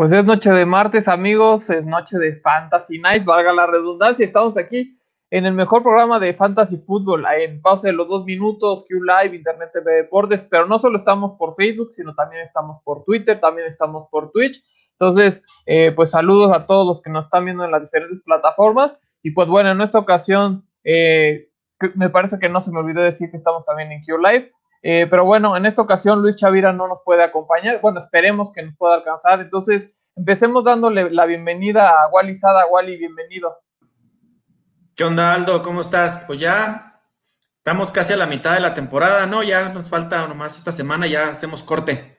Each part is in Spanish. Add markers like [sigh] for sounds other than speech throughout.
Pues es noche de martes, amigos, es noche de Fantasy Night, valga la redundancia. Estamos aquí en el mejor programa de Fantasy Fútbol, en pausa de los dos minutos, Q Live, Internet TV Deportes, pero no solo estamos por Facebook, sino también estamos por Twitter, también estamos por Twitch. Entonces, eh, pues saludos a todos los que nos están viendo en las diferentes plataformas. Y pues bueno, en esta ocasión, eh, me parece que no se me olvidó decir que estamos también en Q Live. Eh, pero bueno, en esta ocasión Luis Chavira no nos puede acompañar. Bueno, esperemos que nos pueda alcanzar. Entonces, empecemos dándole la bienvenida a Wally Sada. Wally, bienvenido. ¿Qué onda, Aldo? ¿Cómo estás? Pues ya estamos casi a la mitad de la temporada, ¿no? Ya nos falta nomás esta semana, ya hacemos corte.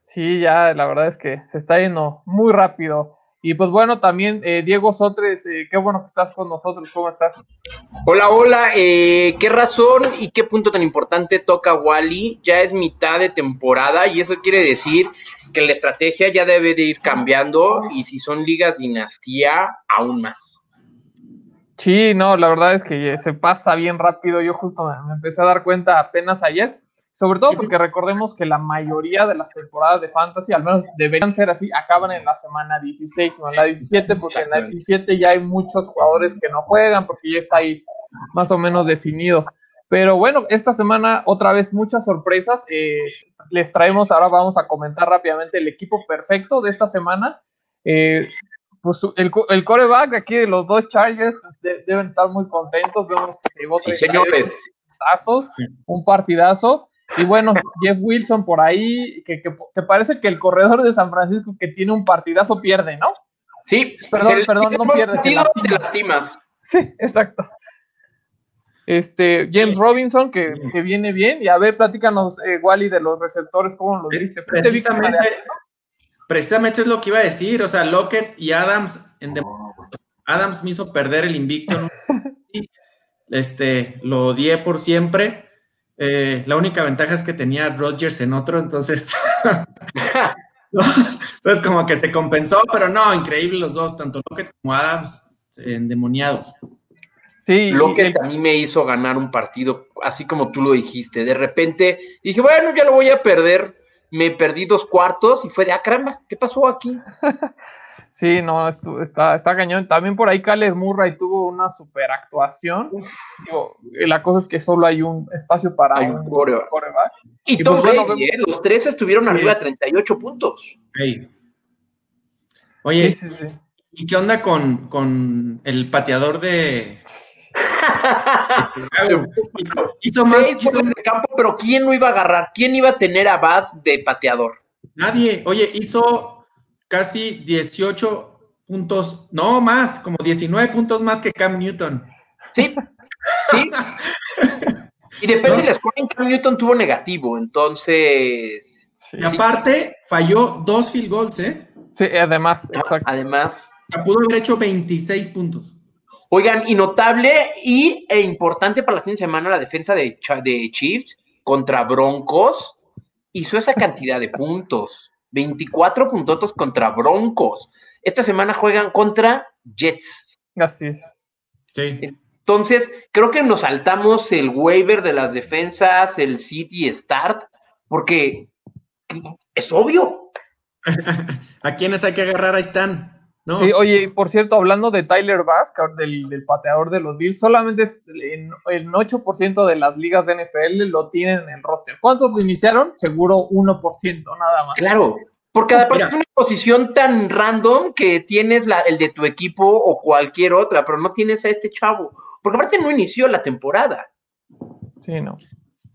Sí, ya la verdad es que se está yendo muy rápido. Y pues bueno, también eh, Diego Sotres, eh, qué bueno que estás con nosotros, ¿cómo estás? Hola, hola, eh, ¿qué razón y qué punto tan importante toca Wally? Ya es mitad de temporada y eso quiere decir que la estrategia ya debe de ir cambiando y si son ligas dinastía, aún más. Sí, no, la verdad es que se pasa bien rápido. Yo justo me empecé a dar cuenta apenas ayer sobre todo porque recordemos que la mayoría de las temporadas de Fantasy, al menos deberían ser así, acaban en la semana 16 o en la 17, porque en la 17 ya hay muchos jugadores que no juegan, porque ya está ahí más o menos definido. Pero bueno, esta semana otra vez muchas sorpresas. Eh, les traemos, ahora vamos a comentar rápidamente el equipo perfecto de esta semana. Eh, pues el, el, coreback de aquí de los dos Chargers pues, deben estar muy contentos. Vemos que se llevó sí, señores. un partidazo. Y bueno, Jeff Wilson por ahí, que, que, parece que el corredor de San Francisco que tiene un partidazo pierde, ¿no? Sí, perdón, perdón, no pierde. Se lastima. Te lastimas. Sí, exacto. Este, James Robinson, que, que, viene bien. Y a ver, platícanos, eh, Wally, de los receptores, ¿cómo los viste? Precisamente, precisamente es lo que iba a decir. O sea, Lockett y Adams, en Adams me hizo perder el invicto. [laughs] este, lo odié por siempre. Eh, la única ventaja es que tenía Rodgers en otro, entonces. [laughs] entonces, como que se compensó, pero no, increíble los dos, tanto Lockett como Adams, endemoniados. Sí, Lockett a mí me hizo ganar un partido, así como tú lo dijiste. De repente dije, bueno, ya lo voy a perder. Me perdí dos cuartos y fue de, ah, caramba, ¿qué pasó aquí? [laughs] Sí, no, está, está cañón. También por ahí Cales Murray tuvo una super actuación. la cosa es que solo hay un espacio para un coreback. Y, y pues, ¿eh? los tres estuvieron arriba de 38 puntos. Oye, ¿y qué onda con, con el pateador de... [laughs] hizo más, de campo, pero ¿quién no iba a agarrar? ¿Quién iba a tener a Bass de pateador? Nadie. Oye, hizo casi 18 puntos, no más, como 19 puntos más que Cam Newton. Sí, sí. y depende de la escuela, Cam Newton tuvo negativo, entonces. Y aparte, falló dos field goals, ¿eh? Sí, además, exacto. Además. O pudo haber hecho 26 puntos. Oigan, y notable y, e importante para la fin de semana la defensa de, de Chiefs contra Broncos hizo esa cantidad de puntos. 24 puntotos contra Broncos. Esta semana juegan contra Jets. Así es. Sí. Entonces, creo que nos saltamos el waiver de las defensas, el City Start, porque es obvio. [laughs] ¿A quiénes hay que agarrar? Ahí están. ¿No? Sí, oye, por cierto, hablando de Tyler Bass, del, del pateador de los Bills, solamente el 8% de las ligas de NFL lo tienen en el roster. ¿Cuántos lo iniciaron? Seguro 1%, nada más. Claro, porque aparte es una posición tan random que tienes la, el de tu equipo o cualquier otra, pero no tienes a este chavo. Porque aparte no inició la temporada. Sí, no.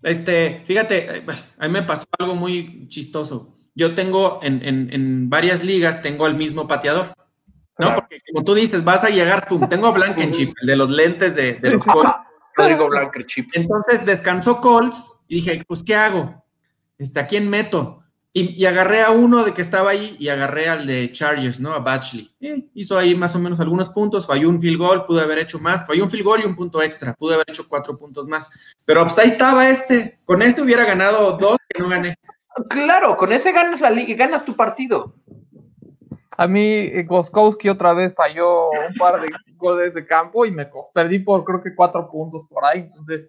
Este, fíjate, a mí me pasó algo muy chistoso. Yo tengo en, en, en varias ligas, tengo al mismo pateador. No, porque como tú dices, vas a llegar, pum, tengo a Blankenship, el de los lentes de, los Colts. [laughs] Rodrigo Blankenship. Entonces descansó Colts y dije, pues, ¿qué hago? Este, ¿A quién meto? Y, agarré a uno de que estaba ahí y agarré al de Chargers, ¿no? A Batchley. Eh, hizo ahí más o menos algunos puntos, falló un field goal, pude haber hecho más, falló un field goal y un punto extra, pude haber hecho cuatro puntos más. Pero pues ahí estaba este, con este hubiera ganado dos que no gané. Claro, con ese ganas la liga, ganas tu partido. A mí Goskowski otra vez falló un par de goles de campo y me perdí por creo que cuatro puntos por ahí. Entonces,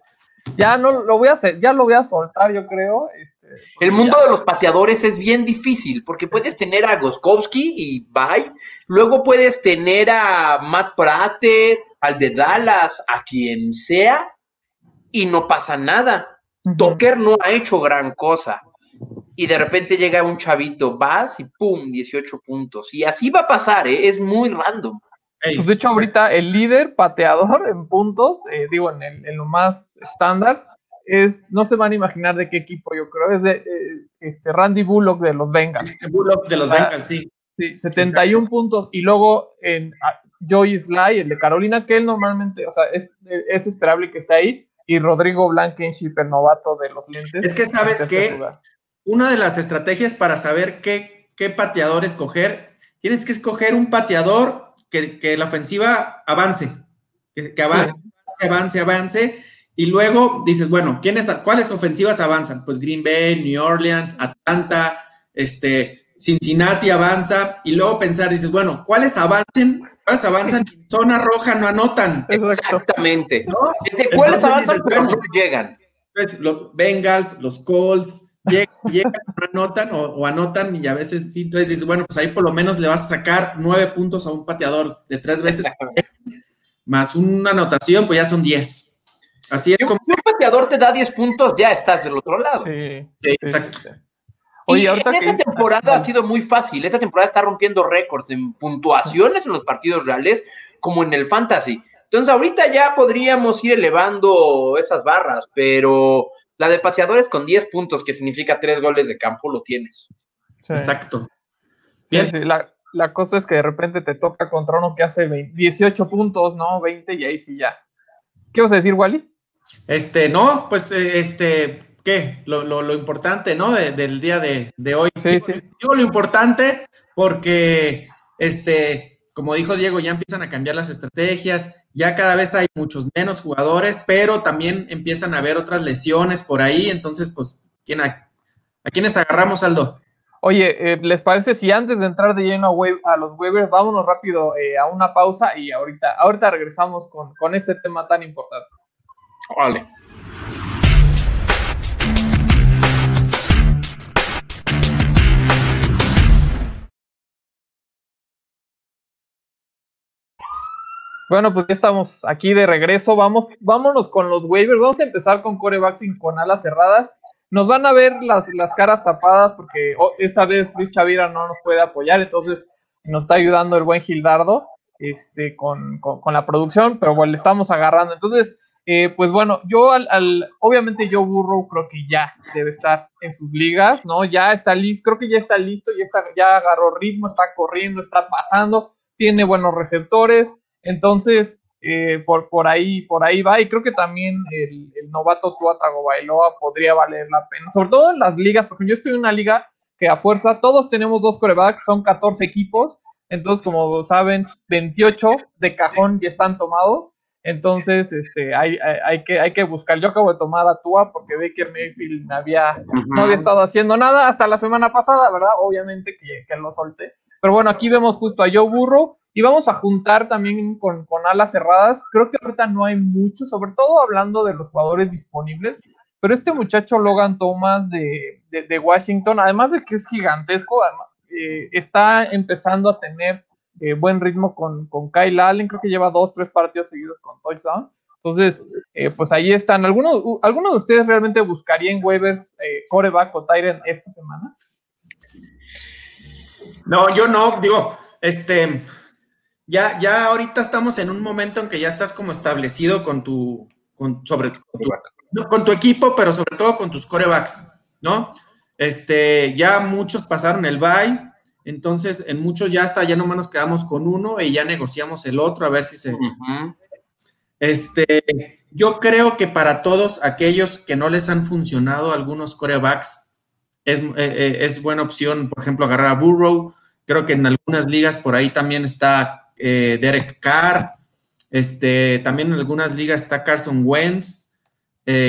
ya no lo voy a hacer, ya lo voy a soltar, yo creo. Este, El mundo de los pateadores es bien difícil porque puedes tener a Goskowski y bye. Luego puedes tener a Matt Prater, al de Dallas, a quien sea, y no pasa nada. Docker no ha hecho gran cosa. Y de repente llega un chavito, vas y pum, 18 puntos. Y así va a pasar, ¿eh? es muy random. Pues de hecho, ahorita el líder pateador en puntos, eh, digo, en, en, lo más estándar, es, no se van a imaginar de qué equipo, yo creo, es de eh, este Randy Bullock de los Bengals. Bullock de los Bengals, sí. Sí, 71 puntos. Y luego en Joey Sly, el de Carolina, que él normalmente, o sea, es, es esperable que esté ahí. Y Rodrigo Blankenship, el novato de los lentes. Es que sabes que una de las estrategias para saber qué, qué pateador escoger, tienes que escoger un pateador que, que la ofensiva avance, que, que avance, avance, avance y luego dices, bueno, ¿quiénes, ¿cuáles ofensivas avanzan? Pues Green Bay, New Orleans, Atlanta, este, Cincinnati avanza, y luego pensar, dices, bueno, ¿cuáles avancen? ¿Cuáles avanzan? Zona roja no anotan. Exactamente. ¿No? ¿Cuáles avanzan pero no llegan? Pues, los Bengals, los Colts, llegan, no anotan o, anotan y a veces sí, entonces dices, bueno, pues ahí por lo menos le vas a sacar nueve puntos a un pateador de tres veces más una anotación, pues ya son diez. Así es. Si un pateador te da 10 puntos, ya estás del otro lado. Sí, sí exacto. Oye, y en esta temporada ha sido muy fácil. Esta temporada está rompiendo récords en puntuaciones en los partidos reales como en el fantasy. Entonces, ahorita ya podríamos ir elevando esas barras, pero la de pateadores con 10 puntos, que significa 3 goles de campo, lo tienes. Exacto. Bien. Sí, la, la, cosa es que de repente te toca contra uno que hace 18 puntos, ¿no? 20 y ahí sí ya. ¿Qué vas a decir, Wally? Este, no, pues, eh, este, ¿qué? Lo, lo, importante, ¿no? del día de, hoy. Sí, sí. Digo lo importante porque, este, como dijo Diego, ya empiezan a cambiar las estrategias, ya cada vez hay muchos menos jugadores, pero también empiezan a haber otras lesiones por ahí, entonces, pues, ¿quién a, ¿a quiénes agarramos, Aldo? Oye, eh, ¿les parece si antes de entrar de lleno a, los waivers, vámonos rápido eh, a una pausa y ahorita, ahorita regresamos con, con este tema tan importante? Vale. Bueno, pues ya estamos aquí de regreso. Vamos, vámonos con los waivers. Vamos a empezar con corebacks y con alas cerradas. Nos van a ver las, las caras tapadas porque oh, esta vez Luis Chavira no nos puede apoyar, entonces nos está ayudando el buen Gildardo este, con, con la producción, pero bueno, le estamos agarrando. Entonces, eh, pues bueno, yo al, obviamente yo Burrow creo que ya debe estar en sus ligas, ¿no? Ya está listo, creo que ya está listo, ya está, ya agarró ritmo, está corriendo, está pasando, tiene buenos receptores, entonces eh, por, por ahí, por ahí va, y creo que también el, novato Tua Tagovailoa podría valer la pena, sobre todo en las ligas, porque yo estoy en una liga que a fuerza todos tenemos dos corebacks, son 14 equipos, entonces como saben, 28 de cajón ya están tomados. Entonces, este, hay, hay, que, hay que buscar. Yo acabo de tomar a Tua porque Baker Mayfield había, no había estado haciendo nada hasta la semana pasada, ¿verdad? Obviamente que, que lo solté. Pero bueno, aquí vemos justo a Joe Burro y vamos a juntar también con, con alas cerradas. Creo que ahorita no hay mucho, sobre todo hablando de los jugadores disponibles. Pero este muchacho Logan Thomas de, de, Washington, además de que es gigantesco, eh, está empezando a tener eh, buen ritmo con, con, Kyle Allen, creo que lleva dos, tres partidos seguidos con touchdown. Entonces, eh, pues ahí están. ¿Algunos, ¿Alguno de ustedes realmente buscaría en waivers coreback o Tyrant esta semana? No, yo no, digo, este, ya, ya ahorita estamos en un momento en que ya estás como establecido con tu, con, sobre, con tu, con tu equipo, pero sobre todo con tus corebacks, ¿no? Este, ya muchos pasaron el bye, entonces, en muchos ya está, ya nomás nos quedamos con uno y ya negociamos el otro a ver si se. Este, yo creo que para todos aquellos que no les han funcionado algunos corebacks, es, eh, eh, es buena opción, por ejemplo, agarrar a Burrow. Creo que en algunas ligas por ahí también está eh, Derek Carr. Este, también en algunas ligas está Carson Wentz.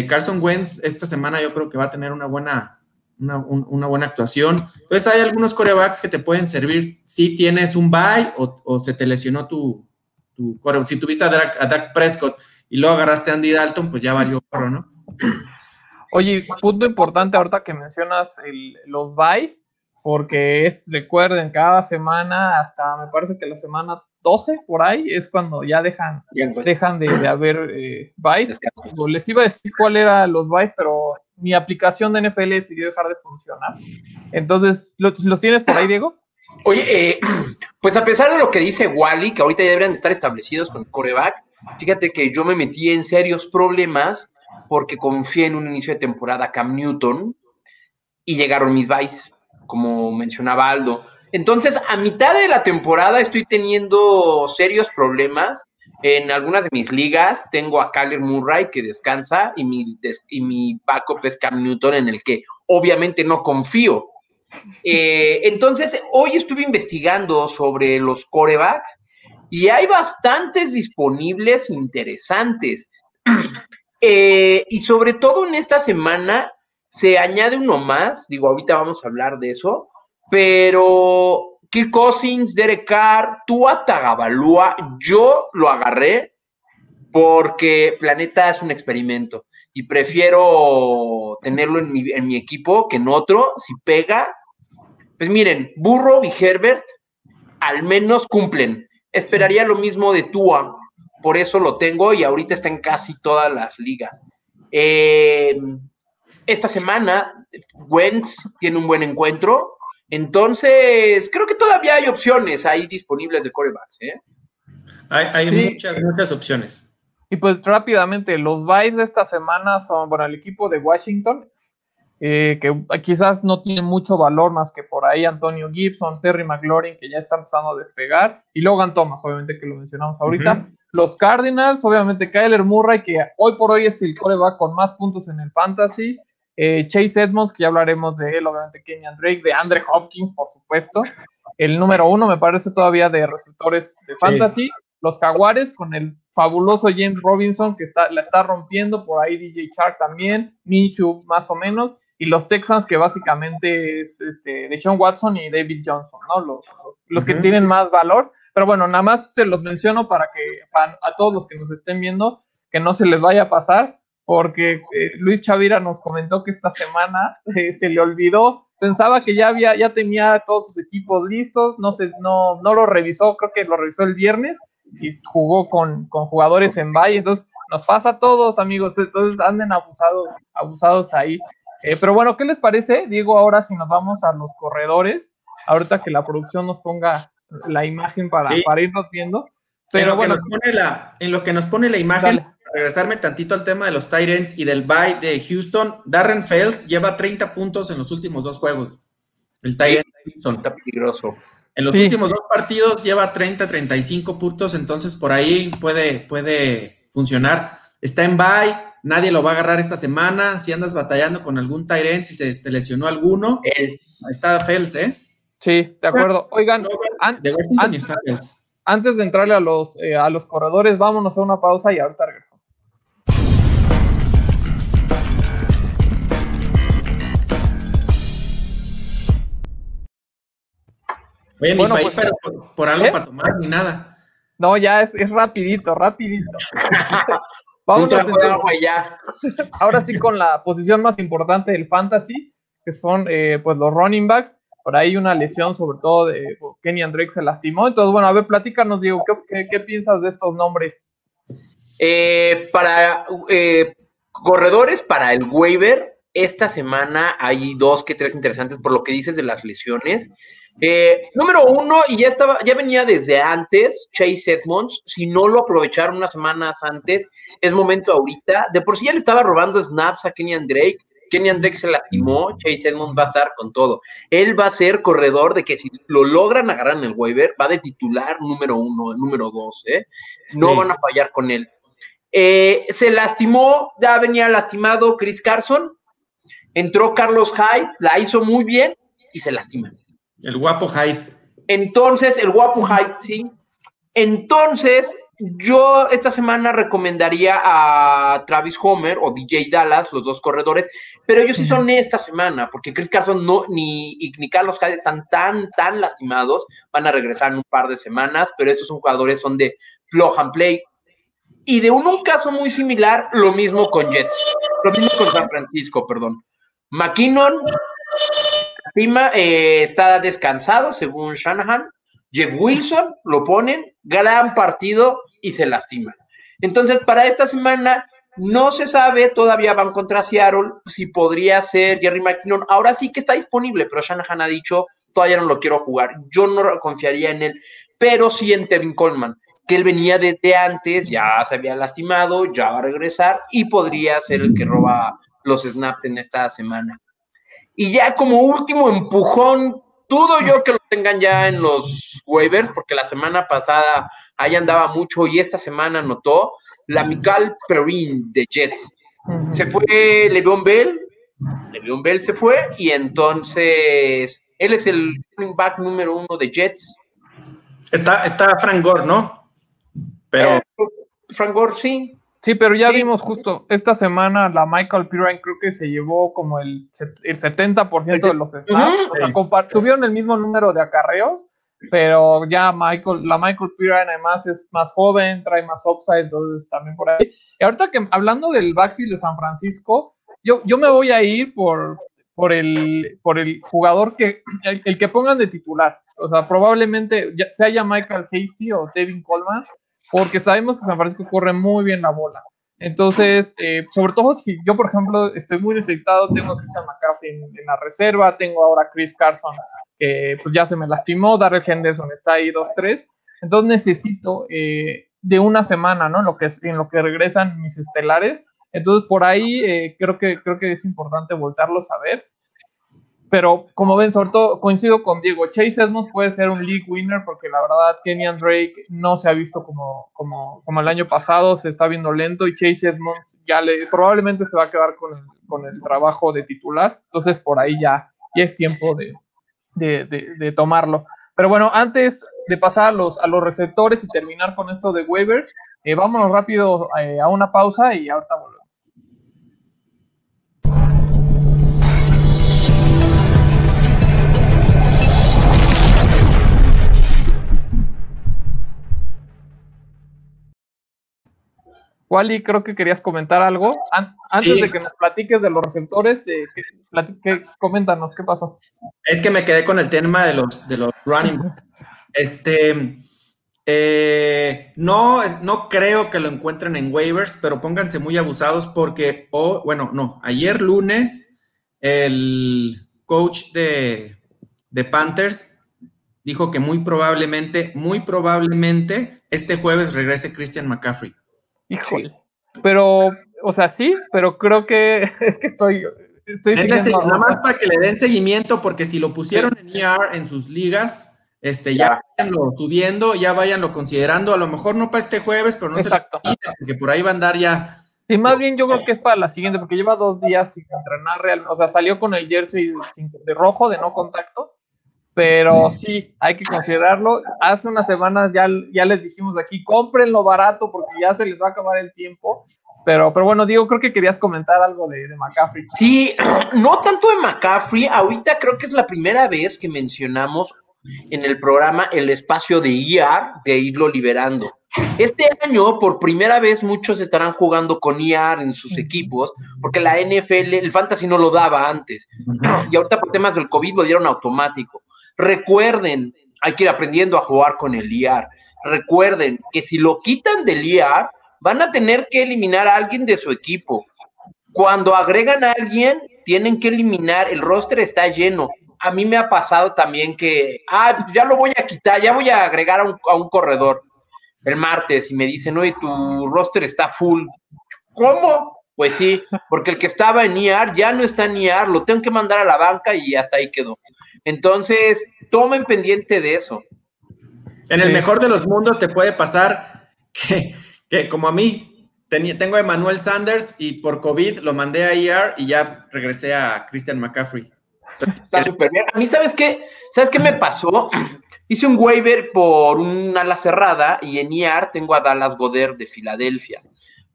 Carson Wentz esta semana yo creo que va a tener una buena, una, buena actuación. Entonces hay algunos corebacks que te pueden servir si tienes un bye o, se te lesionó tu, tu Si tuviste a Dak, Prescott y luego agarraste a Andy Dalton, pues ya valió ¿no? Oye, punto importante ahorita que mencionas los buys, porque es, recuerden, cada semana, hasta me parece que la semana 12 por ahí, es cuando ya dejan, dejan de, haber eh. Les iba a decir cuál era los buys, pero mi aplicación de NFL decidió dejar de funcionar. Entonces, ¿los, los tienes por ahí, Diego? Oye, eh, [clears throat] pues a pesar de lo que dice Wally, que ahorita ya deberían estar establecidos con el coreback, fíjate que yo me metí en serios problemas porque confié en un inicio de temporada Cam Newton y llegaron mis buys, como mencionaba Aldo. Entonces, a mitad de la temporada estoy teniendo serios problemas. En algunas de mis ligas tengo a Kyler Murray que descansa y mi, y mi backup es Cam Newton en el que obviamente no confío. Eh, entonces, hoy estuve investigando sobre los corebacks y hay bastantes disponibles interesantes. [clears throat] Eh, y sobre todo en esta semana se añade uno más, digo, ahorita vamos a hablar de eso, pero Kirk Cousins, Derek Carr, Tua Tagabalúa, yo lo agarré porque Planeta es un experimento y prefiero tenerlo en mi, equipo que en otro. Si pega, pues miren, Burro y Herbert al menos cumplen. Esperaría lo mismo de Tua, por eso lo tengo y ahorita está en casi todas las ligas. Eh, esta semana, Wentz tiene un buen encuentro, entonces creo que todavía hay opciones ahí disponibles de corebacks. ¿eh? Hay, muchas, muchas opciones. Y pues rápidamente, los buys de esta semana son, bueno, el equipo de Washington eh, que quizás no tiene mucho valor más que por ahí Antonio Gibson, Terry McLaurin, que ya está empezando a despegar, y Logan Thomas, obviamente que lo mencionamos ahorita. Los Cardinals, obviamente Kyler Murray, que hoy por hoy es el coreback con más puntos en el fantasy. Eh, Chase Edmonds, que ya hablaremos de él, obviamente Kenyan Drake, de Andre Hopkins, por supuesto. El número uno, me parece todavía de receptores de fantasy. Los Jaguares, con el fabuloso James Robinson, que está, la está rompiendo, por ahí DJ Shark también, Minshew más o menos y los Texans que básicamente es este, de Sean Watson y David Johnson, ¿no? Los, los que tienen más valor. Pero bueno, nada más se los menciono para que a todos los que nos estén viendo, que no se les vaya a pasar, porque eh, Luis Chavira nos comentó que esta semana eh, se le olvidó, pensaba que ya había, ya tenía todos sus equipos listos, no sé, no, no lo revisó, creo que lo revisó el viernes y jugó con, con jugadores en Valle, entonces nos pasa a todos, amigos, entonces anden abusados, abusados ahí. Eh, pero bueno, ¿qué les parece, Diego, ahora si nos vamos a los corredores? Ahorita que la producción nos ponga la imagen para, para irnos viendo. Pero en bueno, la, en lo que nos pone la imagen, regresarme tantito al tema de los Tyrants y del bye de Houston, Darren Fells lleva 30 puntos en los últimos dos juegos. El Tyrant de Houston. Está peligroso. En los últimos dos partidos lleva 30, 35 puntos, entonces por ahí puede, puede funcionar. Está en bye, nadie lo va a agarrar esta semana. Si andas batallando con algún Tyrant, si se te lesionó alguno, está Fels, ¿eh? Sí, de acuerdo. Oigan, antes de entrarle a los, eh, a los corredores, vámonos a una pausa y ahorita regresamos. Oye, bueno, ni pues, por, algo ¿eh? para tomar ni nada. No, ya es, es rapidito, rapidito. [laughs] Vamos a ya. Ahora sí con la posición más importante del fantasy, que son eh, pues los running backs. Por ahí una lesión, sobre todo de Kenny Drake se lastimó. Entonces, bueno, a ver, platícanos, Diego, ¿qué, piensas de estos nombres? Eh, para eh, corredores, para el waiver, esta semana hay dos que tres interesantes por lo que dices de las lesiones. Eh, número uno, y ya estaba, ya venía desde antes, Chase Edmonds. Si no lo aprovecharon unas semanas antes, es momento ahorita. De por sí ya le estaba robando snaps a Kenyan Drake. Kenyan Drake se lastimó, Chase Edmonds va a estar con todo. Él va a ser corredor de que si lo logran agarrar en el waiver, va de titular número uno, número dos, ¿eh? No van a fallar con él. Eh, se lastimó, ya venía lastimado Chris Carson. Entró Carlos Hyde, la hizo muy bien y se lastima. El guapo Hyde. Entonces, el guapo Hyde, sí. Entonces, yo esta semana recomendaría a Travis Homer o DJ Dallas, los dos corredores, pero ellos sí son esta semana, porque Chris Carson no, ni, ni Carlos Hyde están tan, tan lastimados, van a regresar en un par de semanas, pero estos son jugadores, son de flow and play. Y de un, un caso muy similar, lo mismo con Jets, lo mismo con San Francisco, perdón. McKinnon eh, está descansado, según Shanahan. Jeff Wilson lo ponen, gran partido y se lastima. Entonces, para esta semana no se sabe, todavía van contra Seattle, si podría ser Jerry McKinnon. Ahora sí que está disponible, pero Shanahan ha dicho, todavía no lo quiero jugar. Yo no confiaría en él, pero sí en Tevin Coleman, que él venía desde antes, ya se había lastimado, ya va a regresar y podría ser el que roba los snaps en esta semana. Y ya como último empujón, dudo yo que lo tengan ya en los waivers, porque la semana pasada ahí andaba mucho y esta semana notó la Mical Perrin de Jets. Se fue Le'Veon Bell, Le'Veon Bell se fue y entonces él es el running back número uno de Jets. Está, está Frank Gore, ¿no? Pero. Eh, Frank Gore, sí. Sí, pero ya vimos justo esta semana la Michael Pirine creo que se llevó como el, el 70% de los snaps. o sea, tuvieron el mismo número de acarreos, pero ya Michael, la Michael Pirine además es más joven, trae más upside, entonces también por ahí. Y ahorita que hablando del backfield de San Francisco, yo, yo me voy a ir por, por, el, por el jugador que, el, que pongan de titular. O sea, probablemente ya, sea ya Michael Hasty o Devin Coleman porque sabemos que San Francisco corre muy bien la bola. Entonces, eh, sobre todo si yo, por ejemplo, estoy muy necesitado, tengo a Christian McCaffrey en, la reserva, tengo ahora a Chris Carson, que pues ya se me lastimó, Darrell Henderson está ahí 2-3, entonces necesito eh, de una semana, ¿no? En lo, que, en lo que regresan mis estelares. Entonces, por ahí eh, creo, que, creo que es importante voltarlos a ver. Pero como ven, sobre todo coincido con Diego, Chase Edmonds puede ser un league winner porque la verdad Kenyan Drake no se ha visto como, como, como el año pasado, se está viendo lento y Chase Edmonds ya le probablemente se va a quedar con el, con el trabajo de titular. Entonces por ahí ya, ya es tiempo de, de, de, tomarlo. Pero bueno, antes de pasar a los, a los receptores y terminar con esto de waivers, eh, vámonos rápido eh, a una pausa y ahorita. Wally, creo que querías comentar algo. antes de que nos platiques de los receptores, eh, coméntanos qué pasó. Es que me quedé con el tema de los, de los running Este, eh, no, no creo que lo encuentren en waivers, pero pónganse muy abusados porque, oh, bueno, no, ayer lunes el coach de, de Panthers dijo que muy probablemente, muy probablemente este jueves regrese Christian McCaffrey. Híjole. Pero, o sea, sí, pero creo que [laughs] es que estoy. estoy nada más para que le den seguimiento, porque si lo pusieron en ER en sus ligas, este, ya, vayanlo subiendo, ya vayanlo considerando, a lo mejor no para este jueves, pero no Exacto. se porque por ahí va a andar ya. Sí, más bien yo creo que es para la siguiente, porque lleva dos días sin entrenar real, o sea, salió con el jersey de rojo, de no contacto, pero sí, hay que considerarlo. Hace unas semanas ya, ya les dijimos aquí, cómprenlo barato porque ya se les va a acabar el tiempo. Pero, pero bueno, Diego, creo que querías comentar algo de, de, McCaffrey. Sí, [clears throat] no tanto de McCaffrey. Ahorita creo que es la primera vez que mencionamos en el programa el espacio de IR, de irlo liberando. Este año, por primera vez, muchos estarán jugando con IR en sus equipos, porque la NFL, el fantasy no lo daba antes. [clears throat] Y ahorita por temas del COVID lo dieron automático. Recuerden, hay que ir aprendiendo a jugar con el IAR. Recuerden que si lo quitan del IAR, van a tener que eliminar a alguien de su equipo. Cuando agregan a alguien, tienen que eliminar, el roster está lleno. A mí me ha pasado también que, ah, pues ya lo voy a quitar, ya voy a agregar a un, corredor el martes y me dicen, oye, tu roster está full. ¿Cómo? Pues sí, porque el que estaba en IAR ya no está en IAR, lo tengo que mandar a la banca y hasta ahí quedó. Entonces, tomen pendiente de eso. En el mejor de los mundos te puede pasar [laughs] que, como a mí, tengo a Emmanuel Sanders y por COVID lo mandé a IR y ya regresé a Christian McCaffrey. Está súper bien. A mí, ¿sabes qué? ¿Sabes qué me pasó? [clears throat] Hice un waiver por un ala cerrada y en IR tengo a Dallas Goder de Filadelfia.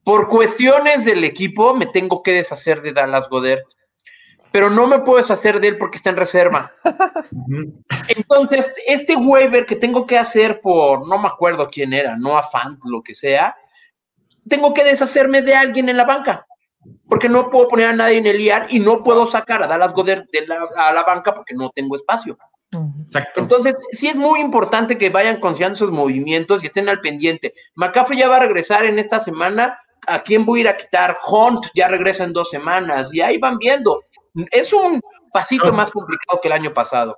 Por cuestiones del equipo, me tengo que deshacer de Dallas Goder pero no me puedo deshacer de él porque está en reserva. [laughs] Entonces, este waiver que tengo que hacer por, no me acuerdo quién era, no a fan, lo que sea, tengo que deshacerme de alguien en la banca, porque no puedo poner a nadie en el IAR y no puedo sacar a Dallas Goddard de la, a la banca porque no tengo espacio. Exacto. Entonces, sí es muy importante que vayan considerando sus movimientos y estén al pendiente. McCaffrey ya va a regresar en esta semana. ¿A quién voy a ir a quitar? Hunt ya regresa en dos semanas y ahí van viendo. Es un pasito Chop. más complicado que el año pasado.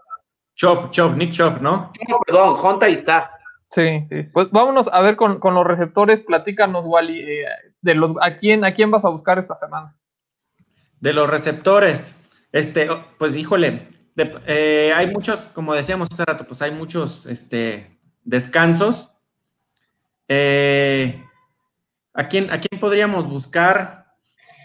Chop, Chop, Nick Chop, ¿no? No, perdón, Hunt ahí está. Sí, sí. Pues vámonos a ver con, con los receptores. Platícanos, Wally, eh, de los a quién a quién vas a buscar esta semana. De los receptores, este, oh, pues híjole, de- eh, hay muchos, como decíamos hace rato, pues hay muchos este, descansos. Eh, ¿a, quién, ¿A quién podríamos buscar?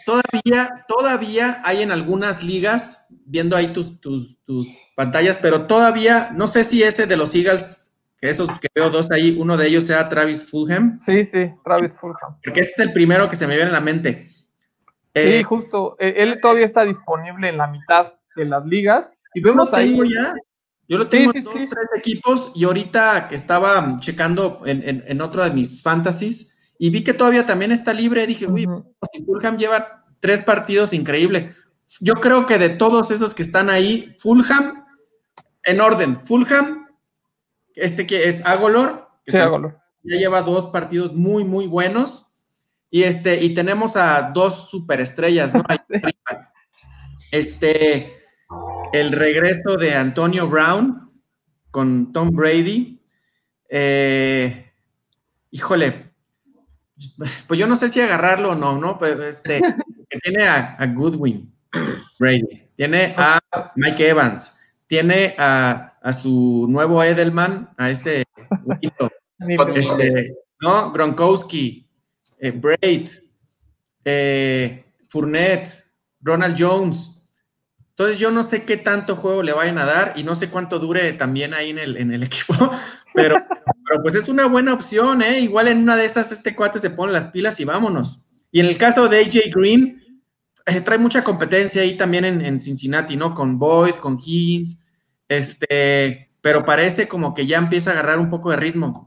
Todavía, todavía hay en algunas ligas, viendo ahí tus, tus, tus pantallas, pero todavía, no sé si ese de los Eagles, que esos que veo dos ahí, uno de ellos sea Travis Fulham, Sí, sí, Travis Fulham. porque ese es el primero que se me viene a la mente. Eh, Sí, justo. eh, él todavía está disponible en la mitad de las ligas. Y vemos ahí. tengo ya. Yo lo tengo sí, en dos, sí. tres equipos y ahorita que estaba checando en, en- en otro de mis fantasies y vi que todavía también está libre, dije, uy, si Fulham lleva tres partidos, increíble. Yo creo que de todos esos que están ahí, Fulham, en orden, Fulham, este que es Agolor, que Sí, ya lleva dos partidos muy, muy buenos. Y este, y tenemos a dos superestrellas, ¿no? [laughs] Sí. Este, el regreso de Antonio Brown con Tom Brady. Eh, híjole, pues yo no sé si agarrarlo o no, ¿no? Pero este, que tiene a, a Goodwin, Brady, tiene a Mike Evans, tiene a, a su nuevo Edelman, a este [laughs] este, ¿no? Gronkowski, eh, Braid, eh, Fournette, Ronald Jones. Entonces yo no sé qué tanto juego le vayan a dar y no sé cuánto dure también ahí en el, en el [laughs] equipo, pero, pero pues es una buena opción, ¿eh? Igual en una de esas este cuate se pone las pilas y vámonos. Y en el caso de AJ Green, eh, trae mucha competencia ahí también en, Cincinnati, ¿no? Con Boyd, con Higgins, este, pero parece como que ya empieza a agarrar un poco de ritmo.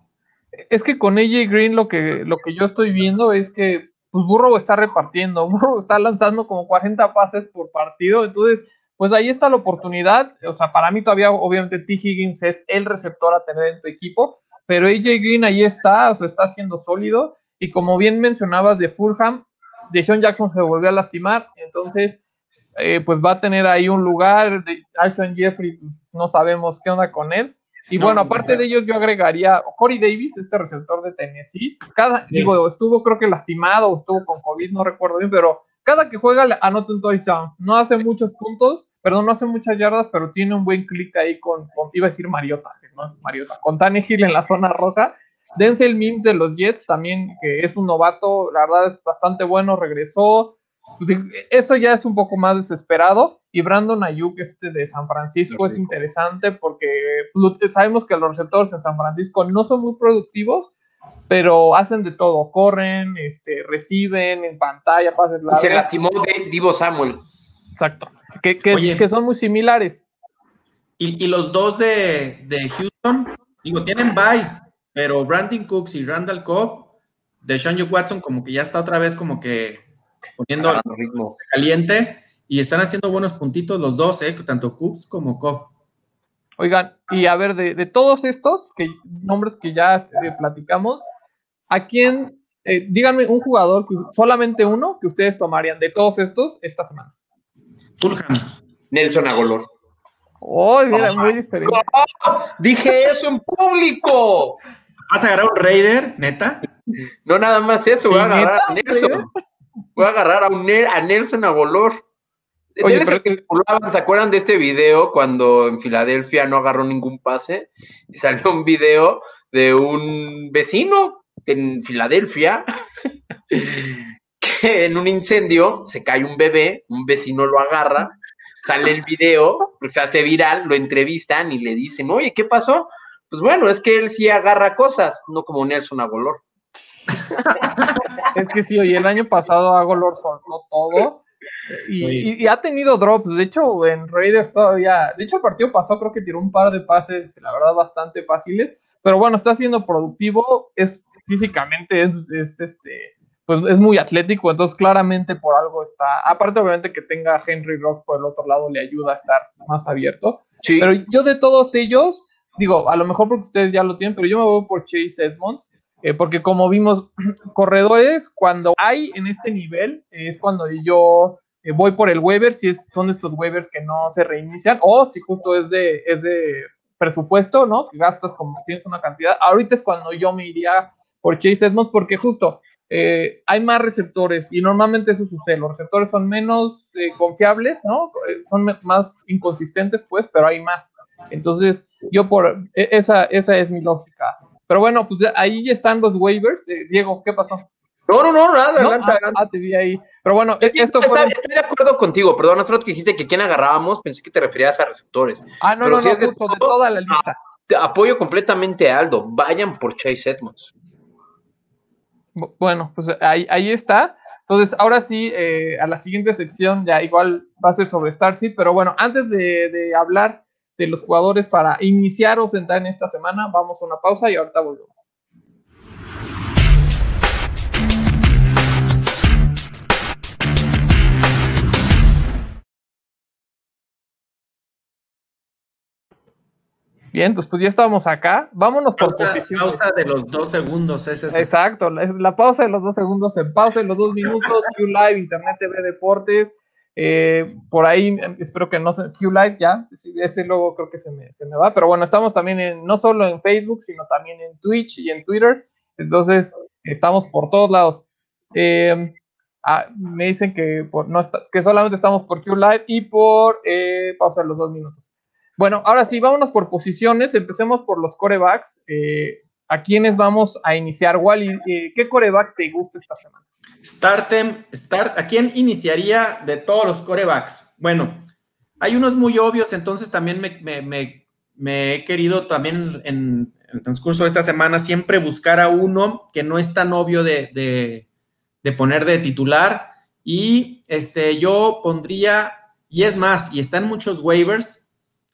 Es que con AJ Green lo que, lo que yo estoy viendo es que pues Burrow está repartiendo, [laughs] Burrow está lanzando como 40 pases por partido, entonces pues ahí está la oportunidad, o sea, para mí todavía obviamente T. Higgins es el receptor a tener en tu equipo, pero AJ Green ahí está, o sea, está siendo sólido, y como bien mencionabas de Fulham, Deshaun Jackson se volvió a lastimar, entonces eh, pues va a tener ahí un lugar, de Alshon Jeffrey, no sabemos qué onda con él, y No, bueno, no, aparte de ellos, yo agregaría Corey Davis, este receptor de Tennessee. Cada, Sí. digo, estuvo creo que lastimado, estuvo con COVID, no recuerdo bien, pero cada que juega anota un touchdown. No hace muchos puntos, perdón, no hace muchas yardas, pero tiene un buen clic ahí con, con- iba a decir Mariota, que no es Mariota, con en la zona roja. Denzel Mims de los Jets también, que es un novato, la verdad es bastante bueno, regresó. Pues, Eso ya es un poco más desesperado. Y Brandon Ayuk, este de San Francisco, es interesante porque pues, sabemos que los receptores en San Francisco no son muy productivos, pero hacen de todo, corren, este, reciben en pantalla, pases largos. se lastimó de Divo Samuel. Exacto. Que, que, Oye. que son muy similares. Y, y los dos de, de Houston, digo, tienen bye, pero Brandon Cooks y Randall Cobb, de Sean Watson, como que ya está otra vez como que poniendo Agarrando ritmo. caliente y están haciendo buenos puntitos los dos, ¿eh? tanto Cooks como Cobb. Oigan, y a ver, de, de todos estos que, nombres que ya eh, platicamos, ¿a quién, eh, díganme un jugador, que- solamente uno, que ustedes tomarían de todos estos esta semana? Fulham. Nelson Agolor. Oh, mira, muy diferente. Dije eso en público. ¿Vas a agarrar un Raider, neta? No nada más eso, voy a ¿Sí, agarrar a? Nelson. Voy a agarrar a, un a Nelson Agolor. Oye, pero- que ¿Se acuerdan de este video cuando en Filadelfia no agarró ningún pase? Y salió un video de un vecino en Filadelfia que [laughs] en un incendio se cae un bebé, un vecino lo agarra, sale el video, se hace viral, lo entrevistan y le dicen, oye, ¿qué pasó? Pues bueno, es que él sí agarra cosas, no como Nelson Agolor. [laughs] Es que sí, oye, el año pasado Agolor soltó todo. Y, Oye. y- y ha tenido drops. De hecho, en Raiders todavía. De hecho, el partido pasó, creo que tiró un par de pases, la verdad, bastante fáciles. Pero bueno, está siendo productivo. Es físicamente, es, es, este. Pues es muy atlético, entonces claramente por algo está, aparte obviamente que tenga Henry Rocks por el otro lado le ayuda a estar más abierto, Sí. pero yo de todos ellos, digo, a lo mejor porque ustedes ya lo tienen, pero yo me voy por Chase Edmonds, eh, porque como vimos, [clears throat] corredores, cuando hay en este nivel, eh, es cuando yo eh, voy por el waiver, si es, son estos waivers que no se reinician, o si justo es de, es de presupuesto, ¿no? Que gastas como tienes una cantidad. Ahorita es cuando yo me iría por Chase Edmonds, porque justo eh, hay más receptores y normalmente eso sucede. Los receptores son menos eh, confiables, ¿no? Eh, Son más inconsistentes, pues, pero hay más. Entonces, yo por e- esa, esa es mi lógica. Pero bueno, pues ahí están los waivers. Eh, Diego, ¿qué pasó? No, no, no, nada, ¿No? adelante, Ah, adelante. ah, te vi ahí. Pero bueno, esto está- fue. Estoy de acuerdo contigo, perdón, hace rato que dijiste que quién agarrábamos, pensé que te referías a receptores. Ah, no, pero no, si no, es justo de todo, toda la lista. Te apoyo completamente a Aldo, vayan por Chase Edmonds. Bu- Bueno, pues ahí, ahí está. Entonces, ahora sí, eh, a la siguiente sección ya igual va a ser sobre Starseed, pero bueno, antes de, de hablar de los jugadores para iniciar o sentar en esta semana, vamos a una pausa y ahorita volvemos. Bien, entonces pues ya estamos acá. Vámonos por Pausa, pausa de los dos segundos, ese es el- Exacto, la, la pausa de los dos segundos en pausa, de los dos minutos, [laughs] Q Live, Internet TV Deportes, eh, por ahí eh, espero que no se, Q Live ya, ese luego creo que se me, se me va, pero bueno, estamos también en, no solo en Facebook, sino también en Twitch y en Twitter, entonces estamos por todos lados. Eh, ah, me dicen que, por, no está, que solamente estamos por Q Live y por eh, pausa de los dos minutos. Bueno, ahora sí, vámonos por posiciones, empecemos por los corebacks. Eh, ¿A quiénes vamos a iniciar? Wally, eh, ¿qué coreback te gusta esta semana? Startem, start, ¿a quién iniciaría de todos los corebacks? Bueno, hay unos muy obvios, entonces también me, he querido también en el transcurso de esta semana siempre buscar a uno que no es tan obvio de- de poner de titular. Y este, yo pondría, y es más, y están muchos waivers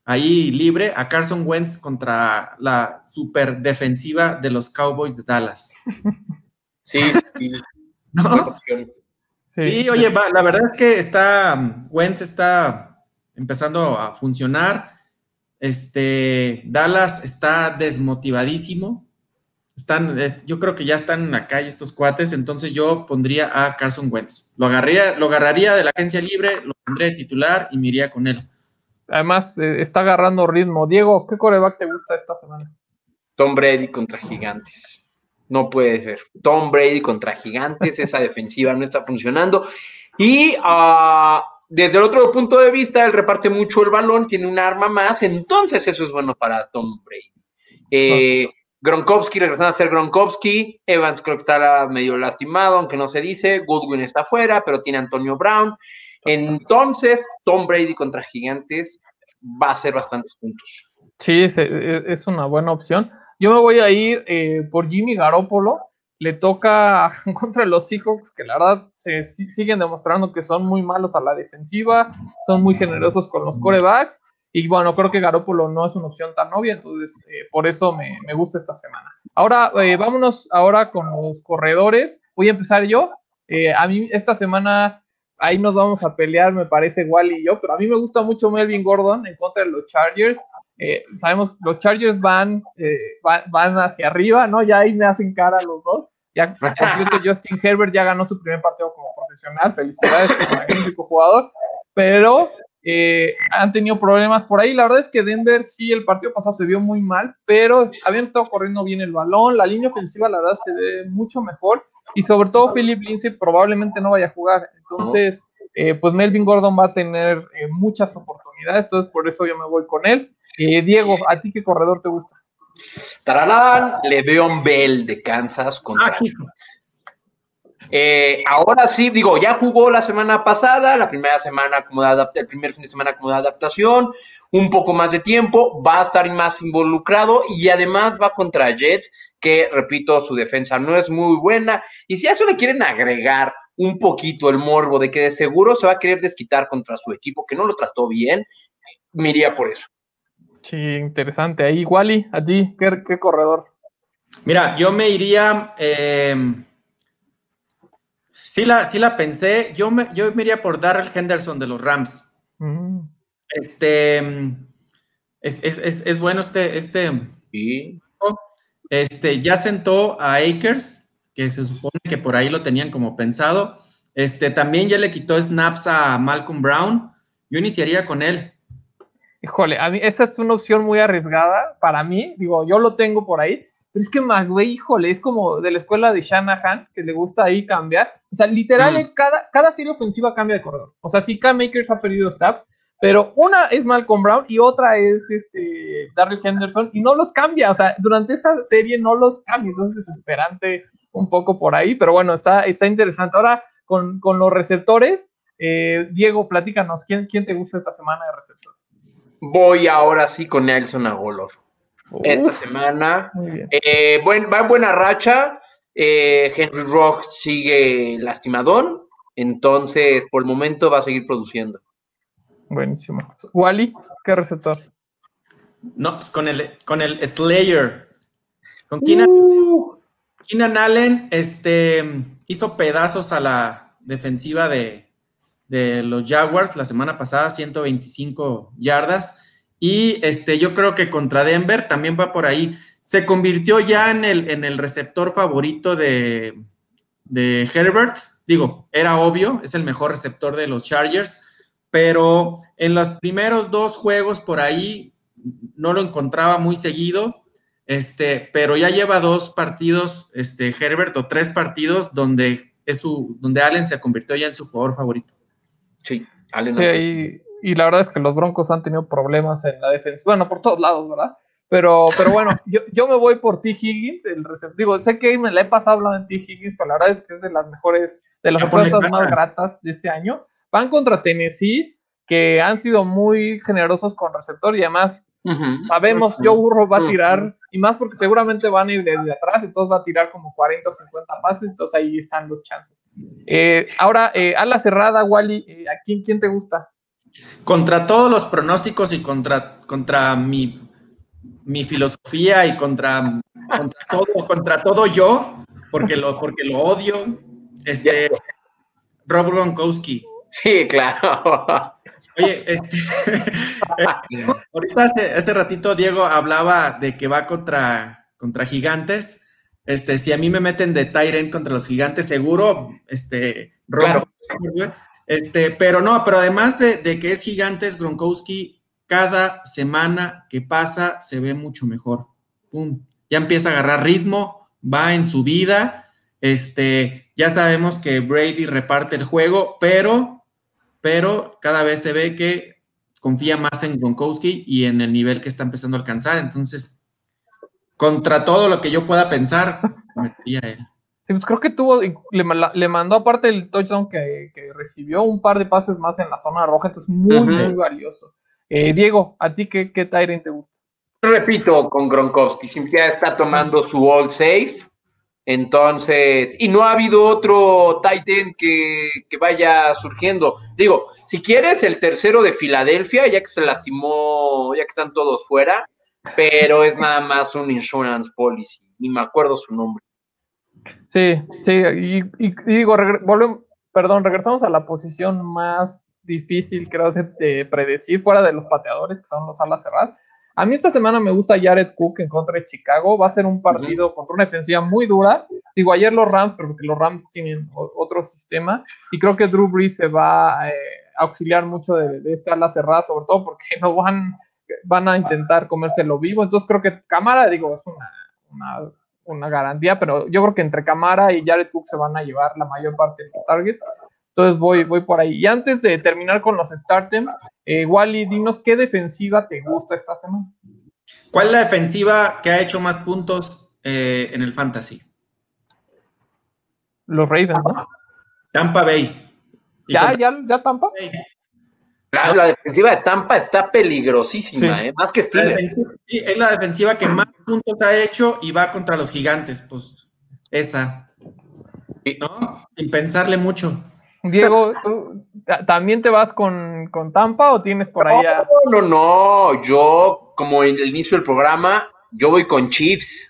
ahí libre, a Carson Wentz contra la super defensiva de los Cowboys de Dallas. [laughs] Sí, sí, ¿No? opción. Sí, oye, va, la verdad es que está, Wentz está empezando a funcionar. Este, Dallas está desmotivadísimo. Están, es- yo creo que ya están en la calle estos cuates, entonces yo pondría a Carson Wentz. Lo agarraría, lo agarraría de la agencia libre, lo pondría de titular y me iría con él. Además, eh, está agarrando ritmo. Diego, ¿qué coreback te gusta esta semana? Tom Brady contra Gigantes. No puede ser. Tom Brady contra Gigantes, esa defensiva no está funcionando. Y ah, desde el otro punto de vista, él reparte mucho el balón, tiene un arma más, entonces eso es bueno para Tom Brady. Eh, Gronkowski regresando a ser Gronkowski. Evans creo que está medio lastimado, aunque no se dice. Goodwin está fuera, pero tiene Antonio Brown. Entonces, Tom Brady contra Gigantes va a ser bastantes puntos. Sí, es, una buena opción. Yo me voy a ir eh, por Jimmy Garoppolo. Le toca [laughs] contra los Seahawks, que la verdad se si- siguen demostrando que son muy malos a la defensiva, son muy generosos con los corebacks. Y bueno, creo que Garoppolo no es una opción tan obvia, entonces eh, por eso me, gusta esta semana. Ahora, eh, vámonos ahora con los corredores. Voy a empezar yo. A mí esta semana ahí nos vamos a pelear, me parece, Wally y yo, pero a mí me gusta mucho Melvin Gordon en contra de los Chargers. Eh, sabemos los Chargers van, eh, van, van hacia arriba, ¿no? Ya ahí me hacen cara los dos. Ya, [laughs] cierto, Justin Herbert ya ganó su primer partido como profesional. Felicidades, es un magnífico jugador. Pero eh, han tenido problemas por ahí. La verdad es que Denver sí, el partido pasado se vio muy mal, pero habían estado corriendo bien el balón. La línea ofensiva, la verdad, se ve mucho mejor. Y sobre todo, Philip Lindsay probablemente no vaya a jugar. Entonces, eh, pues Melvin Gordon va a tener eh, muchas oportunidades. Entonces, por eso yo me voy con él. Eh, Diego, ¿a ti qué corredor te gusta? Tararán, Le'Veon Bell de Kansas contra. Ah. Eh, ahora sí, digo, ya jugó la semana pasada, la primera semana como de el primer fin de semana como de adaptación, un poco más de tiempo, va a estar más involucrado y además va contra Jets, que repito, su defensa no es muy buena. Y si a eso le quieren agregar un poquito el morbo de que de seguro se va a querer desquitar contra su equipo, que no lo trató bien, me iría por eso. Sí, interesante. Ahí, Wally, ¿a ti qué, qué corredor? Mira, yo me iría. eh, Sí la, sí la pensé. Yo me, yo me iría por Darrell Henderson de los Rams. Mm. Este es, es, es, es bueno este, este, Sí. este, ya sentó a Akers, que se supone que por ahí lo tenían como pensado. Este, también ya le quitó snaps a Malcolm Brown. Yo iniciaría con él. Híjole, a mí esa es una opción muy arriesgada para mí. Digo, yo lo tengo por ahí. Pero es que McVay, híjole, es como de la escuela de Shanahan, que le gusta ahí cambiar. O sea, literal, Mm. cada, cada serie ofensiva cambia de corredor. O sea, sí, Cam Akers ha perdido snaps, pero una es Malcolm Brown y otra es este Darrell Henderson y no los cambia. O sea, durante esa serie no los cambia. Entonces es desesperante un poco por ahí. Pero bueno, está, está interesante. Ahora, con, con los receptores, eh, Diego, platícanos, ¿quién, ¿quién te gusta esta semana de receptor? Voy ahora sí con Nelson Agolor. Esta semana. Eh, buen- va en buena racha. Eh, Henry Rock sigue lastimadón. Entonces, por el momento va a seguir produciendo. Buenísimo. Wally, ¿qué receptor? No, pues con el, con el Slayer. Con Keenan, Uh, Keenan Allen este, hizo pedazos a la defensiva de, de los Jaguars la semana pasada, 125 yardas. Y este, yo creo que contra Denver también va por ahí. Se convirtió ya en el, en el receptor favorito de, de Herbert. Digo, era obvio, es el mejor receptor de los Chargers, pero en los primeros dos juegos por ahí no lo encontraba muy seguido. Este, pero ya lleva dos partidos, este, Herbert, o tres partidos donde es su, donde Allen se convirtió ya en su jugador favorito. sí, Allen Sí, y, y la verdad es que los Broncos han tenido problemas en la defensa. Bueno, por todos lados, ¿verdad? Pero, pero bueno, [laughs] yo, yo me voy por T. Higgins, el receptor. Digo, sé que me la he pasado hablando de T. Higgins, pero la verdad es que es de las mejores, de las apuestas más gratas de este año. Van contra Tennessee, que han sido muy generosos con receptor y además sabemos. Joe Burrow va a tirar, y más porque seguramente van a ir desde atrás, entonces va a tirar como 40 o 50 pases, entonces ahí están los chances. Eh, ahora, eh, a la cerrada, Wally, eh, ¿a quién, quién te gusta? Contra todos los pronósticos y contra, contra mi, mi filosofía y contra, contra, todo, contra todo yo, porque lo, porque lo odio, este, Rob Gronkowski. Sí, claro. Oye, este, [laughs] ahorita hace, hace ratito Diego hablaba de que va contra, contra gigantes. Este, si a mí me meten de Tyren contra los gigantes, seguro, este, Claro. Este, pero no, pero además de, de que es gigantes, Gronkowski, cada semana que pasa se ve mucho mejor. Pum, ya empieza a agarrar ritmo, va en su vida. Este, ya sabemos que Brady reparte el juego, pero, pero cada vez se ve que confía más en Gronkowski y en el nivel que está empezando a alcanzar. Entonces, contra todo lo que yo pueda pensar, [laughs] metería él. Sí, pues creo que tuvo, le, ma- le mandó aparte el touchdown que, que recibió un par de pases más en la zona roja, entonces muy, muy valioso. Eh, Diego, ¿a ti qué, qué Tyrant te gusta? Repito con Gronkowski, siempre ya está tomando su all safe. Entonces, y no ha habido otro Titan que, que vaya surgiendo. Digo, si quieres, el tercero de Filadelfia, ya que se lastimó, ya que están todos fuera, pero es nada más un insurance policy. Ni me acuerdo su nombre. Sí, sí, y, digo, volvemos, perdón, regresamos a la posición más difícil, creo, de, de predecir, fuera de los pateadores, que son los alas cerradas. A mí esta semana me gusta Jared Cook en contra de Chicago. Va a ser un partido contra una defensiva muy dura. Digo, ayer los Rams, pero porque los Rams tienen otro sistema. Y creo que Drew Brees se va eh, a auxiliar mucho de, de esta ala cerrada, sobre todo porque [laughs] no van, van a intentar comérselo vivo. Entonces creo que Camara, digo, es una, una, una garantía, pero yo creo que entre Camara y Jared Cook se van a llevar la mayor parte de los targets. Entonces voy, voy por ahí. Y antes de terminar con los Startem, eh, Wally, dinos qué defensiva te gusta esta semana. ¿Cuál es la defensiva que ha hecho más puntos eh, en el fantasy? Los Ravens, ¿no? Tampa Bay. ¿Ya, contra ya, ya Tampa? Bay. La, la defensiva de Tampa está peligrosísima, Sí. ¿eh? más que Steelers. sí, es la defensiva que más puntos ha hecho y va contra los gigantes, pues esa. Sí. ¿No? Sin pensarle mucho. Diego, ¿tú ta- también te vas con, con Tampa o tienes por ahí a... No, no, no. Yo, como en el inicio del programa, yo voy con Chiefs.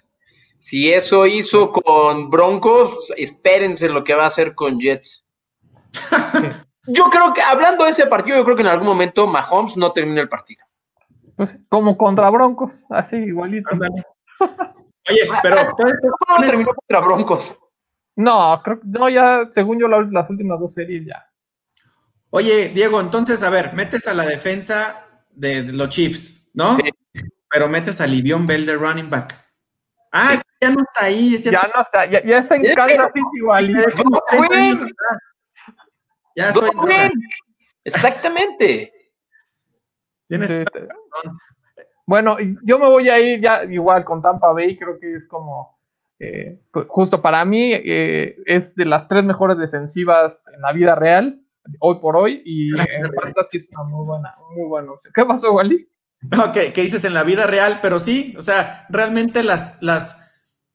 Si eso hizo con Broncos, espérense lo que va a hacer con Jets. [laughs] yo creo que, hablando de ese partido, yo creo que en algún momento Mahomes no termina el partido. Pues como contra Broncos, así igualito. Oye, pero [laughs] ¿cómo no terminó contra Broncos? No, creo que no, ya, según yo, las últimas dos series ya. Oye, Diego, entonces, a ver, metes a la defensa de, los Chiefs, ¿no? Sí. Pero metes a Livion Bell de running back. Ah, ya no está ahí. Ya, no está, ya, ya está en Kansas City igual. Ya estoy en Exactamente. Tienes Bueno, yo me voy a ir ya igual con Tampa Bay, creo que es como eh, pues, justo para mí eh, es de las tres mejores defensivas en la vida real, hoy por hoy, y en [laughs] fantasy es una muy buena, muy buena opción. ¿Qué pasó, Wally? No, que, dices en la vida real, pero sí, o sea, realmente las, las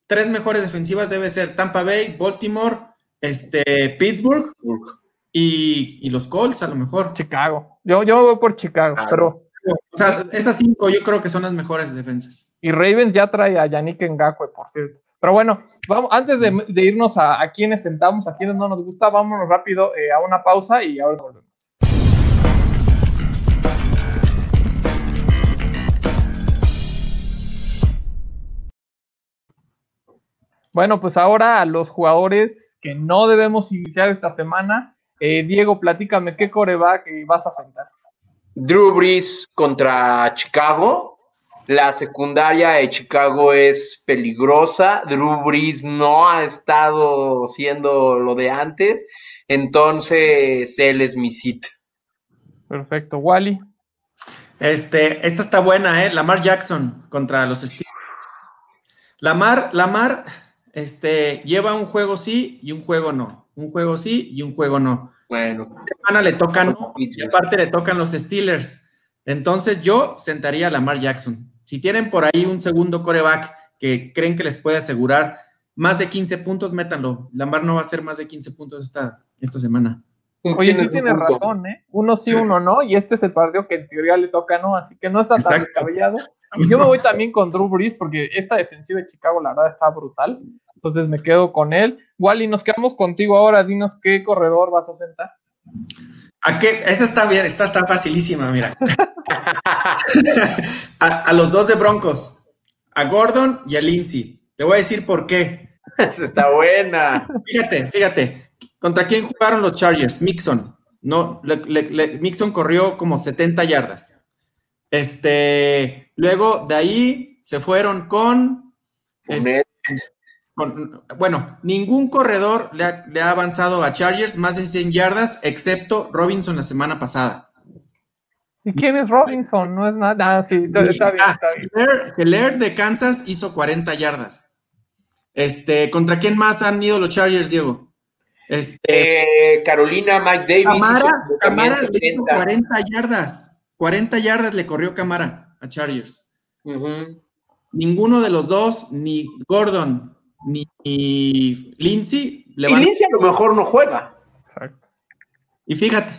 tres mejores defensivas debe ser Tampa Bay, Baltimore, este, Pittsburgh y, los Colts a lo mejor. Chicago. Yo, yo voy por Chicago, pero... O sea, esas cinco yo creo que son las mejores defensas. Y Ravens ya trae a Yannick Ngakwe, por cierto. Pero bueno, vamos, antes de, irnos a, quienes sentamos, a quienes no nos gusta, vámonos rápido eh, a una pausa y ahora volvemos. Bueno, pues ahora a los jugadores que no debemos iniciar esta semana. Eh, Diego, platícame, ¿qué coreback vas a sentar? Drew Brees contra Chicago. La secundaria de Chicago es peligrosa. Drew Brees no ha estado siendo lo de antes. Entonces, él es mi sit. Perfecto. Wally. Este, esta está buena, ¿eh? Lamar Jackson contra los Steelers. Lamar, Lamar este, lleva un juego sí y un juego no. Un juego sí y un juego no. Bueno. semana le tocan, y aparte le tocan los Steelers. Entonces yo sentaría a Lamar Jackson. Si tienen por ahí un segundo coreback que creen que les puede asegurar más de 15 puntos, métanlo. Lamar no va a hacer más de 15 puntos esta, esta semana. Oye, sí tienes razón, ¿eh? Uno sí, uno no, y este es el partido que en teoría le toca, ¿no? Así que no está tan descabellado. Yo me voy también con Drew Brees porque esta defensiva de Chicago, la verdad, está brutal. Entonces me quedo con él. Wally, nos quedamos contigo ahora. Dinos qué corredor vas a sentar. ¿A qué? Esa está bien, esta está facilísima, mira. [laughs] a, los dos de Broncos, a Gordon y a Lindsay. Te voy a decir por qué. Esa está buena. Fíjate, fíjate. ¿Contra quién jugaron los Chargers? Mixon. No, Mixon corrió como 70 yardas. Este, luego de ahí se fueron con bueno, ningún corredor le ha, avanzado a Chargers más de 100 yardas, excepto Robinson la semana pasada. ¿Y quién es Robinson? No es nada. Ah, sí, está, bien, está bien. de Kansas hizo 40 yardas. Este, ¿contra quién más han ido los Chargers, Diego? Este, eh, Carolina, Mike Davis. Camara, le hizo 40 yardas. 40 yardas le corrió Camara a Chargers. Ninguno de los dos, ni Gordon ni Lindsay. Le y Lindsay a lo mejor no juega. Exacto. Y fíjate,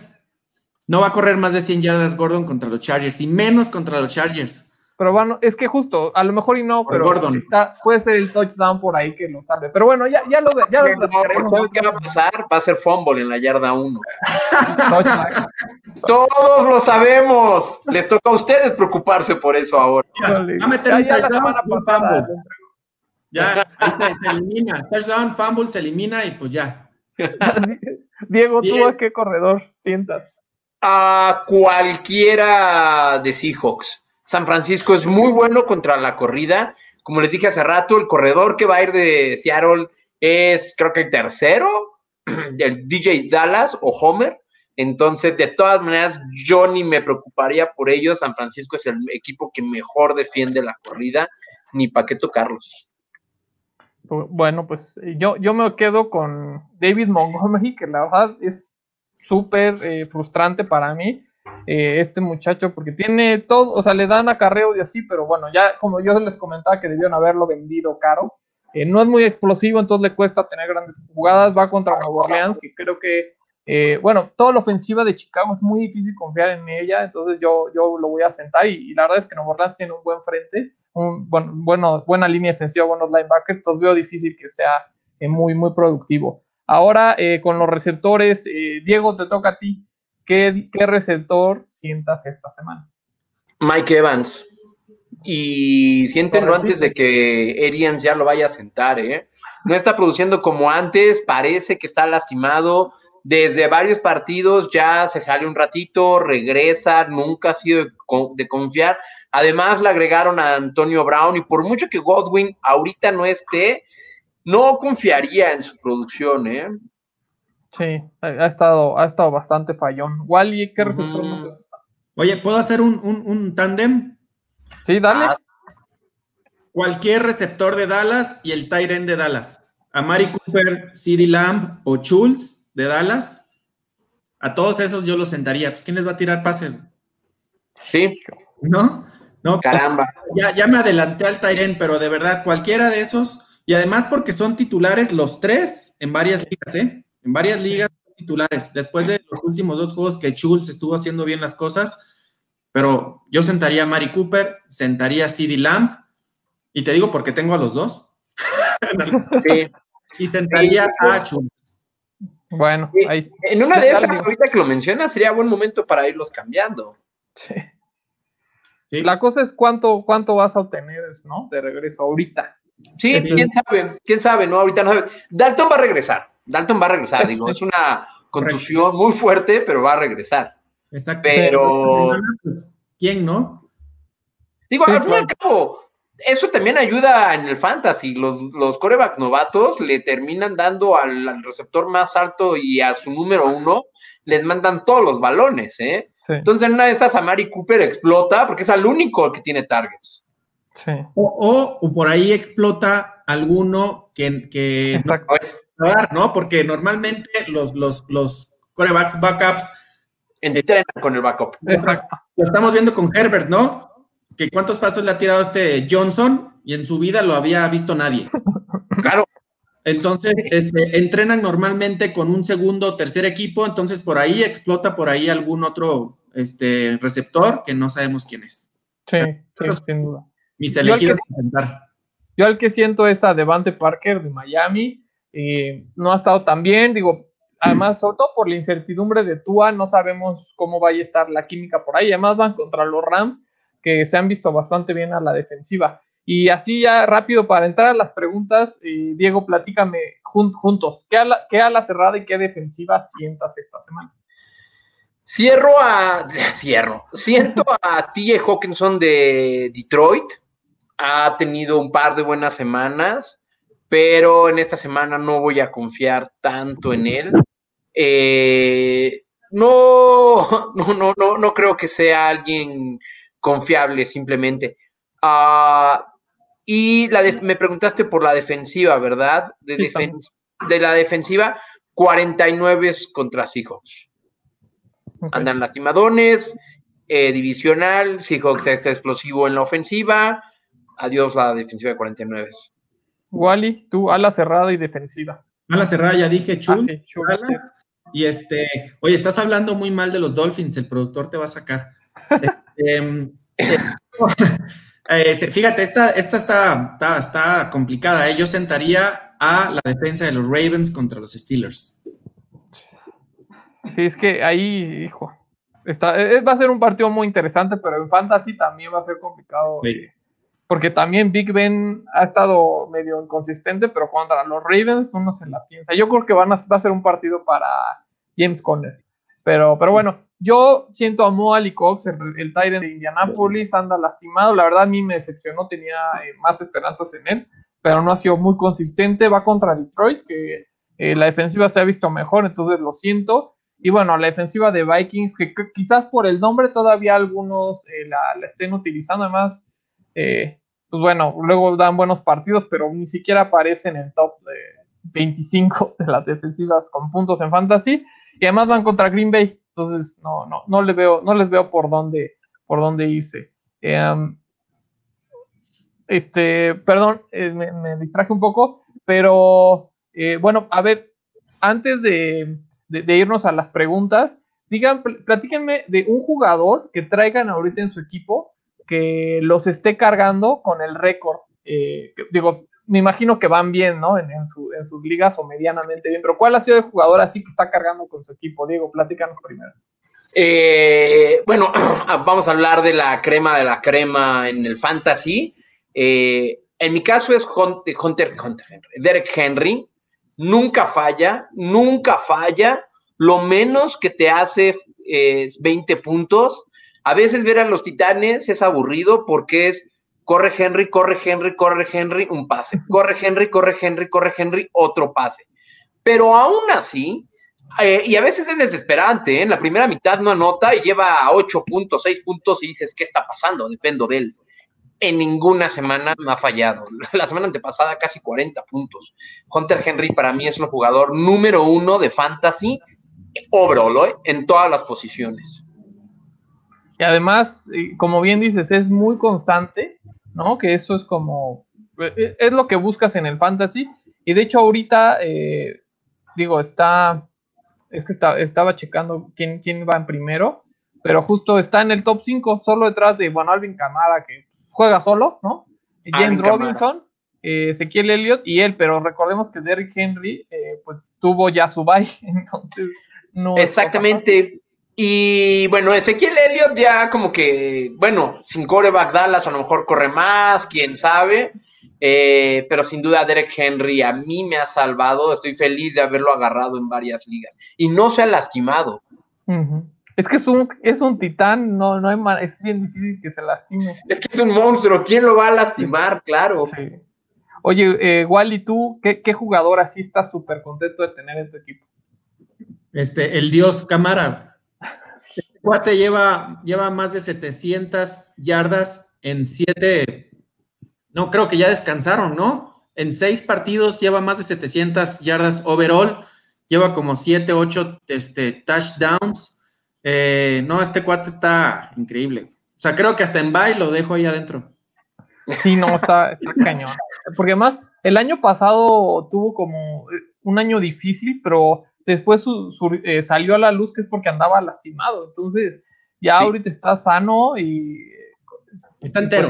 no va a correr más de 100 yardas Gordon contra los Chargers y menos contra los Chargers. Pero bueno, es que justo, a lo mejor y no, pero Gordon. puede ser el touchdown por ahí que lo sabe. Pero bueno, ya, ya lo, ya lo ¿Sabes qué va a pasar? Va a ser fumble en la yarda 1. [laughs] Todos lo sabemos. Les toca a ustedes preocuparse por eso ahora. va a meter ya, la semana pasada. Ya, ahí se, elimina. Touchdown, fumble, se elimina y pues ya. [laughs] Diego, ¿tú a qué corredor sientas? A cualquiera de Seahawks. San Francisco es muy bueno contra la corrida. Como les dije hace rato, el corredor que va a ir de Seattle es, creo que el tercero, [clears throat] del DJ Dallas o Homer. Entonces, de todas maneras, yo ni me preocuparía por ellos. San Francisco es el equipo que mejor defiende la corrida, ni para qué tocarlos. Bueno, pues eh, yo, yo me quedo con David Montgomery, [laughs] que la verdad es súper eh, frustrante para mí, eh, este muchacho, porque tiene todo, o sea, le dan acarreo y así, pero bueno, ya como yo les comentaba que debieron haberlo vendido caro, no es muy explosivo, entonces le cuesta tener grandes jugadas, va contra Nueva Orleans, que creo que, bueno, toda la ofensiva de Chicago es muy difícil confiar en ella, entonces yo, yo lo voy a sentar y, y la verdad es que Nueva Orleans tiene un buen frente, un, bueno, bueno, buena línea defensiva, buenos linebackers, entonces veo difícil que sea eh, muy, muy productivo. Ahora, eh, con los receptores, eh, Diego, te toca a ti. ¿Qué, ¿Qué receptor sientas esta semana? Mike Evans. Y siéntenlo antes de que Arians ya lo vaya a sentar, ¿eh? No está produciendo como antes, parece que está lastimado. Desde varios partidos ya se sale un ratito, regresa, nunca ha sido de, confiar. Además, le agregaron a Antonio Brown y por mucho que Godwin ahorita no esté, no confiaría en su producción, ¿eh? Sí, ha estado, ha estado bastante fallón. Wally, ¿qué receptor? Oye, ¿puedo hacer un, un, un tándem? Sí, dale. Ah, Cualquier receptor de Dallas y el end de Dallas. A Mari Cooper, CD Lamb o Schultz de Dallas. A todos esos yo los sentaría. Pues, ¿quién les va a tirar pases? Sí. ¿No? No. Caramba. Ya, ya me adelanté al Tyren, pero de verdad, cualquiera de esos, y además porque son titulares los tres en varias ligas, ¿eh? En varias ligas titulares. Después de los últimos dos juegos que Schultz estuvo haciendo bien las cosas, pero yo sentaría a Mari Cooper, sentaría a CD Lamb, y te digo porque tengo a los dos. sí. [laughs] Y sentaría a Schultz. Bueno, ahí En una de esas, ahorita que lo mencionas, sería buen momento para irlos cambiando. Sí. La cosa es cuánto, cuánto vas a obtener, ¿no? De regreso ahorita. Sí, quién sabe, quién sabe, ¿no? Ahorita no sabes. Dalton va a regresar. Dalton va a regresar, digo, [laughs] es una contusión muy fuerte, pero va a regresar. Exacto. Pero. ¿Quién no? Digo, al fin y al cabo, eso también ayuda en el fantasy. Los, los corebacks novatos le terminan dando al, receptor más alto y a su número uno, les mandan todos los balones, ¿eh? Entonces, en una de esas, a Mari Cooper explota porque es el único que tiene targets. Sí. O, o, por ahí explota alguno que, que no, ¿no? Porque normalmente los, los, los corebacks backups entrenan con el backup. Exacto. Lo estamos viendo con Herbert, ¿no? Que cuántos pasos le ha tirado este Johnson y en su vida lo había visto nadie. Claro. Entonces, este, entrenan normalmente con un segundo o tercer equipo, entonces por ahí explota por ahí algún otro este, receptor que no sabemos quién es. Sí, sí sin duda. Mis elegidos yo intentar. Yo al que siento es a Devante Parker de Miami. Eh, no ha estado tan bien, digo, además, sobre todo por la incertidumbre de Tua, no sabemos cómo vaya a estar la química por ahí. Además, van contra los Rams, que se han visto bastante bien a la defensiva. Y así ya rápido para entrar a las preguntas, eh, Diego, platícame juntos, ¿qué ala, ¿qué ala cerrada y qué defensiva sientas esta semana? Cierro a. [laughs] Cierro. Siento a T.J. Hawkinson de Detroit. Ha tenido un par de buenas semanas, pero en esta semana no voy a confiar tanto en él. Eh, no, [laughs] no, no, no, no creo que sea alguien confiable simplemente. Uh, y la me preguntaste por la defensiva, ¿verdad? De, de la defensiva, 49 contra Seahawks. Andan lastimadones, eh, divisional, Seahawks es explosivo en la ofensiva. Adiós la defensiva de 49. Wally, tú ala cerrada y defensiva. Ala cerrada, ya dije, chul. Ah, y este, oye, estás hablando muy mal de los Dolphins, el productor te va a sacar. [laughs] Este, eh, [laughs] fíjate, esta, esta está, está, complicada. ¿eh? Yo sentaría a la defensa de los Ravens contra los Steelers. Sí, es que ahí, hijo, está, va a ser un partido muy interesante, pero en fantasy también va a ser complicado. Porque también Big Ben ha estado medio inconsistente, pero contra los Ravens uno se la piensa. Yo creo que van a, va a ser un partido para James Conner. Pero, pero bueno, yo siento a Mo Ali Cox, el, el Tyrant de Indianapolis, anda lastimado. La verdad, a mí me decepcionó, tenía eh, más esperanzas en él, pero no ha sido muy consistente. Va contra Detroit, que eh, la defensiva se ha visto mejor, entonces lo siento. Y bueno, la defensiva de Vikings, que, quizás por el nombre todavía algunos eh, la, estén utilizando, además, pues bueno, luego dan buenos partidos, pero ni siquiera aparece en el top de 25 de las defensivas con puntos en fantasy. Y además van contra Green Bay, entonces no, no, no les veo, no les veo por dónde, por dónde irse. Em, este, perdón, eh, me, distraje un poco, pero eh, bueno, a ver, antes de, de, irnos a las preguntas, digan, platíquenme de un jugador que traigan ahorita en su equipo que los esté cargando con el récord. Eh, digo, me imagino que van bien, ¿no? En, sus ligas o medianamente bien, pero ¿cuál ha sido el jugador así que está cargando con su equipo? Diego, platícanos primero. Eh, bueno, [clears throat] vamos a hablar de la crema de la crema en el fantasy. Eh, en mi caso es Hunter, Hunter, Henry. Derek Henry. Nunca falla, nunca falla. Lo menos que te hace es 20 puntos. A veces ver a los titanes es aburrido porque es corre Henry, corre Henry, corre Henry, un pase. Corre Henry, corre Henry, corre Henry, otro pase. Pero aún así, eh, y a veces es desesperante, ¿eh? en la primera mitad no anota y lleva 8 puntos, 6 puntos y dices, ¿qué está pasando? Dependo de él. En ninguna semana me ha fallado. [laughs] La semana antepasada casi 40 puntos. Hunter Henry para mí es el jugador número uno de fantasy overall, ¿eh? en todas las posiciones. Y además, como bien dices, es muy constante ¿no? Que eso es como, e, e, es lo que buscas en el fantasy. Y de hecho ahorita, eh, digo, está, es que estaba checando quién, quién va en primero, pero justo está en el top 5, solo detrás de, bueno, Alvin Camara, que juega solo, ¿no? James Robinson, eh, Ezequiel Elliott y él, pero recordemos que Derrick Henry, eh, pues tuvo ya su bye, [laughs] entonces no. Exactamente. Y bueno, Ezequiel Elliott ya como que, bueno, sin coreback Dallas a lo mejor corre más, quién sabe. Eh, pero sin duda Derek Henry a mí me ha salvado. Estoy feliz de haberlo agarrado en varias ligas. Y no se ha lastimado. Es que es un, es un titán, no, no hay es bien difícil que se lastime. Es que es un monstruo, ¿quién lo va a lastimar? Claro. Oye, eh, Wally, ¿tú qué, qué jugador así estás súper contento de tener en tu equipo? Este, el dios Camara. Cuate lleva, lleva más de 700 yardas en siete, no, creo que ya descansaron, ¿no? En seis partidos lleva más de 700 yardas overall, lleva como 7, 8 este, touchdowns. Eh, no, este cuate está increíble. O sea, creo que hasta en bye lo dejo ahí adentro. Sí, no, está, está cañón. Porque además, el año pasado tuvo como un año difícil, pero después eh, salió a la luz que es porque andaba lastimado. Entonces, ya ahorita está sano y. Está entero.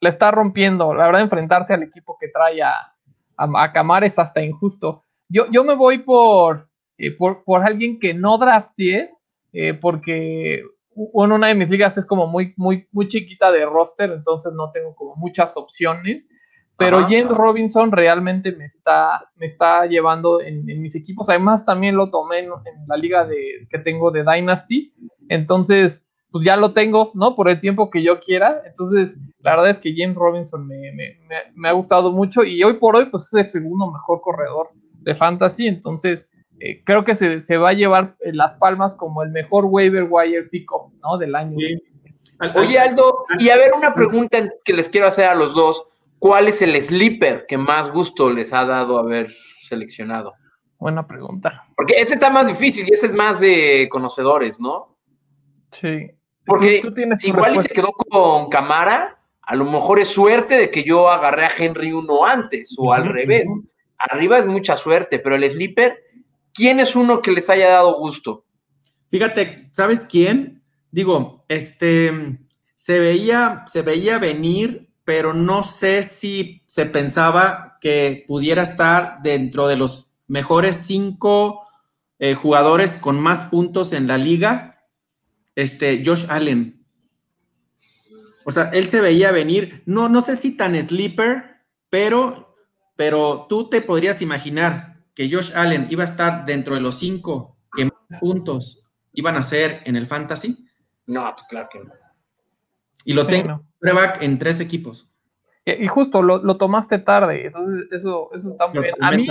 Le, está, rompiendo. La verdad, enfrentarse al equipo que trae a, a, Camar es hasta injusto. Yo, yo me voy por, eh, por, alguien que no drafté, eh, porque una de mis ligas es como muy, muy, muy chiquita de roster, entonces no tengo como muchas opciones. Pero James Robinson realmente me está, me está llevando en, mis equipos. Además, también lo tomé en, la liga de, que tengo de Dynasty. Entonces, pues ya lo tengo, ¿no? Por el tiempo que yo quiera. Entonces, la verdad es que James Robinson me, ha gustado mucho y hoy por hoy, pues es el segundo mejor corredor de fantasy. Entonces, eh, creo que se, va a llevar eh, las palmas como el mejor waiver wire pickup, ¿no? Del año. Oye, Aldo, y a ver una pregunta que les quiero hacer a los dos. ¿Cuál es el sleeper que más gusto les ha dado haber seleccionado? Buena pregunta. Porque ese está más difícil y ese es más de conocedores, ¿no? Sí. Porque si igual se quedó con Camara, a lo mejor es suerte de que yo agarré a Henry uno antes o al revés. Arriba es mucha suerte, pero el sleeper, ¿quién es uno que les haya dado gusto? Fíjate, ¿sabes quién? Digo, este se veía, se veía venir pero no sé si se pensaba que pudiera estar dentro de los mejores cinco eh, jugadores con más puntos en la liga, este Josh Allen. O sea, él se veía venir, no, no sé si tan sleeper, pero, pero tú te podrías imaginar que Josh Allen iba a estar dentro de los cinco que más puntos iban a ser en el fantasy. No, pues claro que no. Y lo tengo en tres equipos. Y, justo lo, tomaste tarde, entonces eso, eso está muy bien. A mí,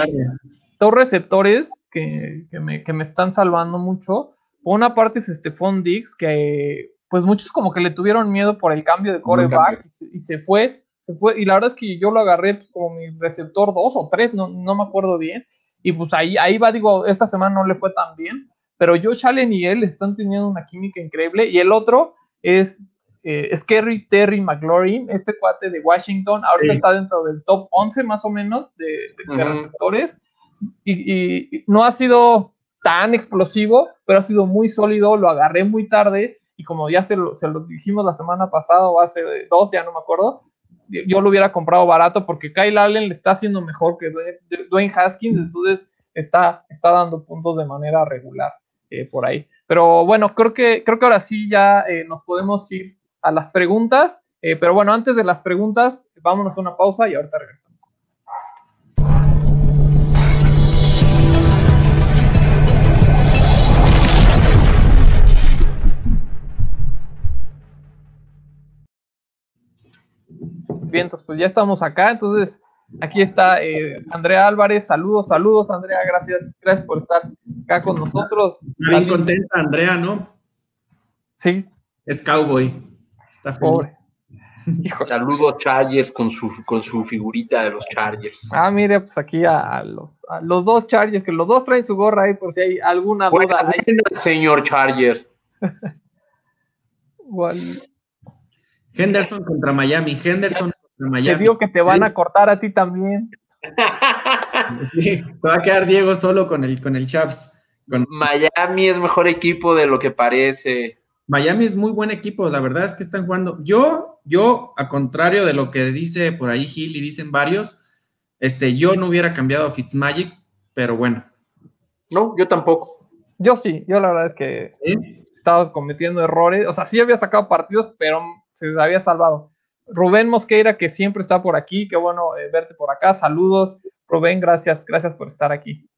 dos receptores que, me, están salvando mucho. Por una parte es Stephon Dix, que pues muchos como que le tuvieron miedo por el cambio de coreback y, se, fue, se fue, y la verdad es que yo lo agarré pues, como mi receptor dos o tres, no, no me acuerdo bien, y pues ahí, ahí va, digo, esta semana no le fue tan bien, pero Josh Allen y él están teniendo una química increíble, y el otro es eh, Scary Terry McLaurin, este cuate de Washington, ahorita está dentro del top 11 más o menos de, receptores y, no ha sido tan explosivo, pero ha sido muy sólido, lo agarré muy tarde y como ya se lo, se lo dijimos la semana pasada o hace dos, ya no me acuerdo, yo lo hubiera comprado barato porque Kyle Allen le está haciendo mejor que Dwayne Haskins, entonces está, está dando puntos de manera regular eh, por ahí. Pero bueno, creo que, creo que ahora sí ya eh, nos podemos ir a las preguntas. Eh, pero bueno, antes de las preguntas, vámonos a una pausa y ahorita regresamos. Bien, entonces pues ya estamos acá, entonces aquí está eh, Andrea Álvarez, saludos, saludos Andrea, gracias, gracias por estar acá con nosotros. Bien contenta Andrea, ¿no? Sí. Es cowboy. Está Pobre. Saludos Chargers con su, con su figurita de los Chargers. Ah, mire, pues aquí a, los, a los dos Chargers, que los dos traen su gorra ahí por si hay alguna duda. señor Charger. [laughs] Henderson contra Miami. Henderson contra Miami. Te digo que te van a cortar a ti también. [laughs] se va a quedar Diego solo con el, con el Chaps. Miami es mejor equipo de lo que parece. Miami es muy buen equipo, la verdad es que están jugando. Yo, yo, a contrario de lo que dice por ahí Gil y dicen varios, este, yo no hubiera cambiado a Fitzmagic, pero bueno. No, yo tampoco. Yo sí, yo la verdad es que estaba cometiendo errores. O sea, sí había sacado partidos, pero se había salvado. Rubén Mosqueira, que siempre está por aquí, qué bueno eh, verte por acá. Saludos, Rubén, gracias, gracias por estar aquí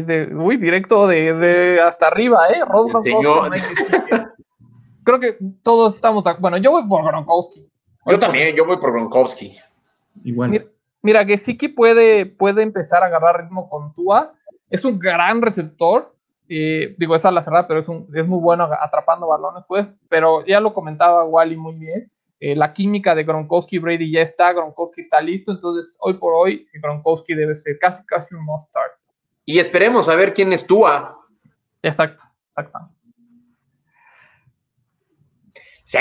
uy, directo de, hasta arriba, ¿eh? Creo que todos estamos. Bueno, yo voy por Gronkowski. Yo también, yo voy por Gronkowski. Igual. Mira, que sí que puede, puede empezar a agarrar ritmo con Tua. Es un gran receptor. digo, esa la cerrada, pero es, un, es muy bueno atrapando balones, pues. Pero ya lo comentaba Wally muy bien. Eh, la química de Gronkowski Brady ya está, Gronkowski está listo, entonces hoy por hoy Gronkowski debe ser casi casi un must start. Y esperemos a ver quién es Tua. Exacto, exacto. Sí.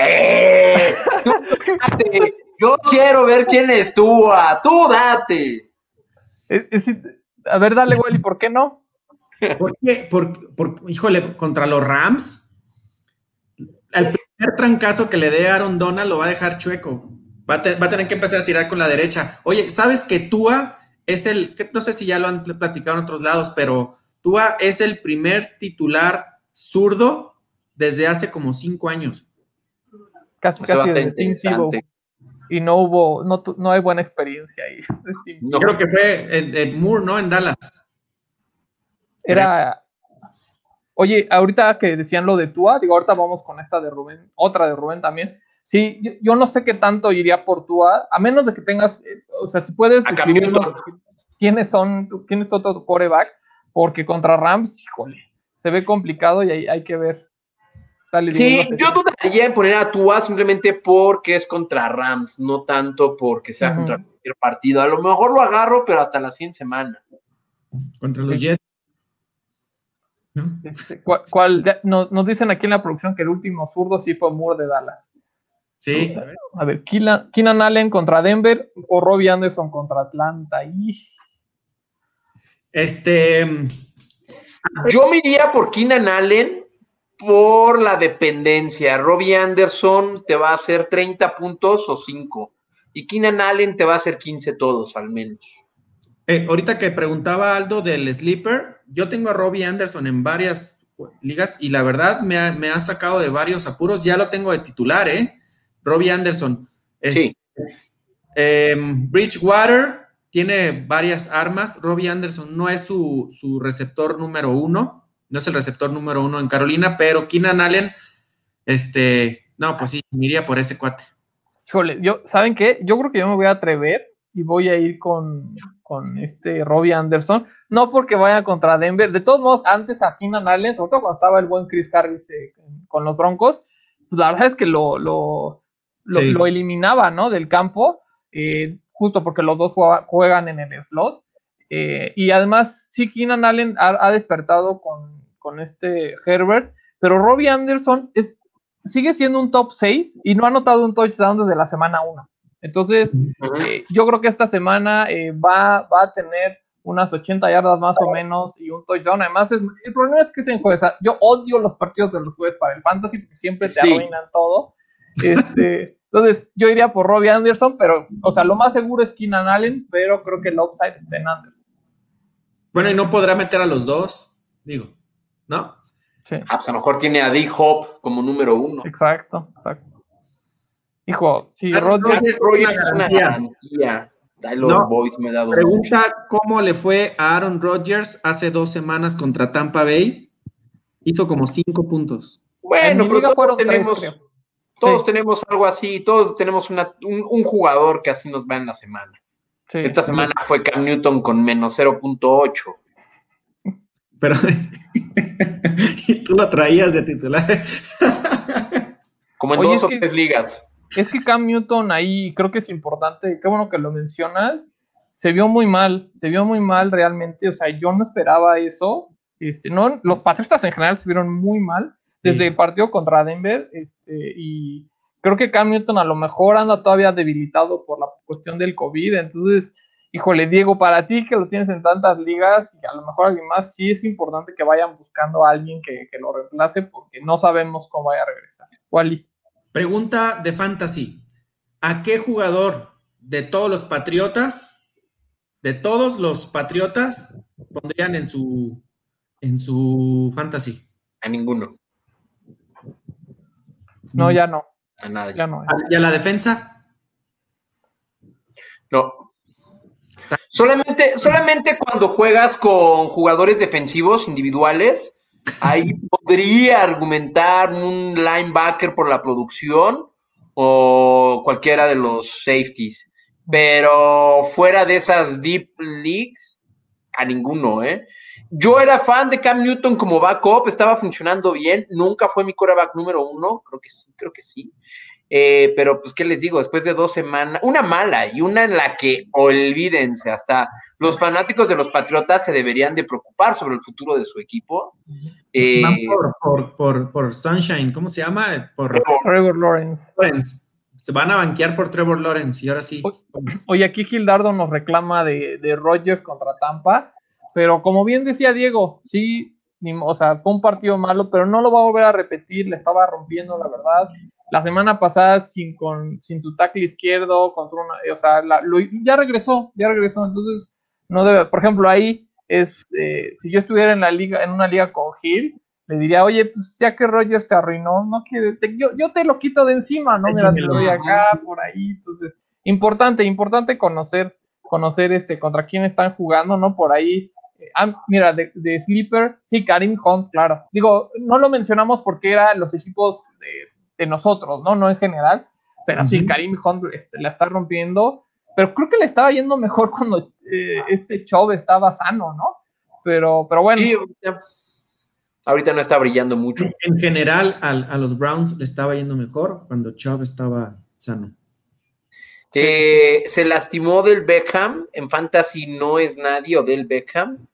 Yo quiero ver quién es Tua. Tú date. a ver, dale, Wally, ¿por qué no? ¿Por qué? híjole, contra los Rams, el primer trancazo que le dé a Aaron Donald lo va a dejar chueco. Va a, va a tener que empezar a tirar con la derecha. Oye, ¿sabes que Tua es el, no sé si ya lo han platicado en otros lados, pero Tua es el primer titular zurdo desde hace como cinco años. Casi, casi Y no hubo, no, no, hay buena experiencia ahí. [laughs] Yo creo que fue en, Moore, ¿no? En Dallas. Era. Oye, ahorita que decían lo de Tua, digo, ahorita vamos con esta de Rubén, otra de Rubén también. Sí, yo, no sé qué tanto iría por Tua, a menos de que tengas, eh, o sea, si puedes quiénes son, quién es tu, tu coreback, porque contra Rams, híjole, se ve complicado y hay, hay que ver. sí, yo dudaría en poner a Tua simplemente porque es contra Rams, no tanto porque sea contra cualquier partido. A lo mejor lo agarro, pero hasta la 100 semana. Contra los Jets. Este, ¿Cuál, nos dicen aquí en la producción que el último zurdo sí fue Moore de Dallas. Sí. A ver, Keenan Allen contra Denver o Robbie Anderson contra Atlanta. Este. Yo me iría por Keenan Allen por la dependencia. Robbie Anderson te va a hacer 30 puntos o 5. Y Keenan Allen te va a hacer 15 todos, al menos. Eh, ahorita que preguntaba Aldo del sleeper, yo tengo a Robbie Anderson en varias ligas y la verdad me ha, me ha sacado de varios apuros. Ya lo tengo de titular, ¿eh? Robbie Anderson. sí. Em, Bridgewater tiene varias armas. Robbie Anderson no es su, receptor número uno, no es el receptor número uno en Carolina, pero Keenan Allen, este, no, pues sí, me iría por ese cuate. Híjole, yo, ¿saben qué? Yo creo que yo me voy a atrever y voy a ir con, con este Robbie Anderson, no porque vaya contra Denver, de todos modos, antes a Keenan Allen, sobre todo cuando estaba el buen Chris Harris eh, con los Broncos, pues la verdad es que lo, lo, eliminaba, ¿no? Del campo, eh, justo porque los dos juegan en el slot. Eh, y además, sí, Keenan Allen ha, despertado con, con, este Herbert, pero Robbie Anderson es, sigue siendo un top 6 y no ha anotado un touchdown desde la semana 1. Entonces, eh, yo creo que esta semana va, va, a tener unas 80 yardas más o menos y un touchdown. Además, es, el problema es que es en jueves. Yo odio los partidos de los jueves para el fantasy porque siempre te arruinan todo. Este, entonces, yo iría por Robbie Anderson, pero, o sea, lo más seguro es Keenan Allen, pero creo que el upside está en Anderson. Bueno, y no podrá meter a los dos, digo, ¿no? Sí. Ah, pues a lo mejor tiene a D-Hop como número uno. Exacto, exacto. Hijo, si Rodgers, es una garantía. No, me ha dado pregunta cómo le fue a Aaron Rodgers hace dos semanas contra Tampa Bay. Hizo como cinco puntos. Bueno, pero todos tenemos, todos tenemos algo así, todos tenemos una, un, jugador que así nos va en la semana. Esta semana fue Cam Newton con menos 0.8. Pero [laughs] y tú lo traías de titular. [laughs] Como en dos o tres ligas. Es que Cam Newton ahí creo que es importante, qué bueno que lo mencionas. Se vio muy mal, se vio muy mal realmente. O sea, yo no esperaba eso. Este, no, los Patriotas en general se vieron muy mal desde el partido contra Denver. Este, y creo que Cam Newton a lo mejor anda todavía debilitado por la cuestión del COVID. Entonces, híjole, Diego, para ti que lo tienes en tantas ligas y a lo mejor alguien más, sí es importante que vayan buscando a alguien que, que lo reemplace porque no sabemos cómo vaya a regresar. Wally. Pregunta de fantasy. ¿A qué jugador de todos los patriotas, de todos los patriotas, pondrían en su en su fantasy? A ninguno. No, ya no. A nadie. Ya no. ¿Y a la defensa? No. Solamente, solamente cuando juegas con jugadores defensivos individuales, Ahí [laughs] podría argumentar un linebacker por la producción o cualquiera de los safeties. Pero fuera de esas deep leagues, a ninguno, ¿eh? Yo era fan de Cam Newton como backup, estaba funcionando bien, nunca fue mi quarterback número uno, creo que sí, creo que sí. Eh, pero pues, ¿qué les digo? Después de dos semanas, una mala y una en la que, olvídense, hasta los fanáticos de los Patriotas se deberían de preocupar sobre el futuro de su equipo. Eh, por, Sunshine, ¿cómo se llama? Por Trevor Lawrence. Se van a banquear por Trevor Lawrence y ahora sí. Oye, aquí Gildardo nos reclama de, de Rodgers contra Tampa, pero como bien decía Diego, sí, o sea, fue un partido malo, pero no lo va a volver a repetir, le estaba rompiendo, la verdad la semana pasada sin, con, sin su tackle izquierdo, contra una, o sea, ya regresó, ya regresó, entonces no debe, por ejemplo, ahí es, eh, si yo estuviera en la liga, en una liga con Gil, le diría, oye, pues ya que Rogers te arruinó, no quiere, yo, yo te lo quito de encima, ¿no? Mira, te lo doy acá, por ahí, entonces, importante, importante conocer, conocer este, contra quién están jugando, ¿no? Por ahí, ah, mira, de, de, Sleeper, sí, Karim Hunt, claro. Digo, no lo mencionamos porque eran los equipos de de nosotros, ¿no? No en general, pero sí, Karim Hunt este, la está rompiendo, pero creo que le estaba yendo mejor [laughs] cuando eh, este Chubb estaba sano, ¿no? Pero, pero bueno. ahorita, no está brillando mucho. En general, a los Browns le estaba yendo mejor cuando Chubb estaba sano. Eh, se lastimó del Beckham, en Fantasy no es nadie o del Beckham.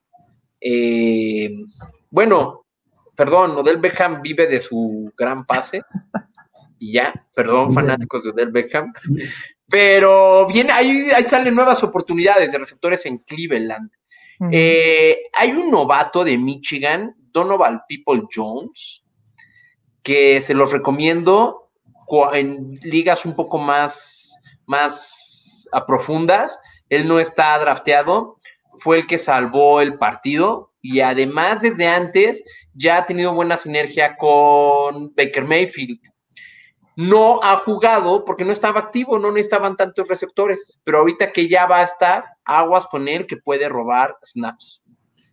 Eh, bueno, perdón, Odell Beckham vive de su gran pase y ya, perdón, fanáticos de Odell Beckham. Pero bien, ahí, ahí salen nuevas oportunidades de receptores en Cleveland. Eh, hay un novato de Michigan, Donovan People Jones, que se los recomiendo en ligas un poco más, más profundas. Él no está drafteado, fue el que salvó el partido y además desde antes ya ha tenido buena sinergia con Baker Mayfield no ha jugado porque no estaba activo, no necesitaban tantos receptores, pero ahorita que ya va a estar, aguas con él que puede robar snaps.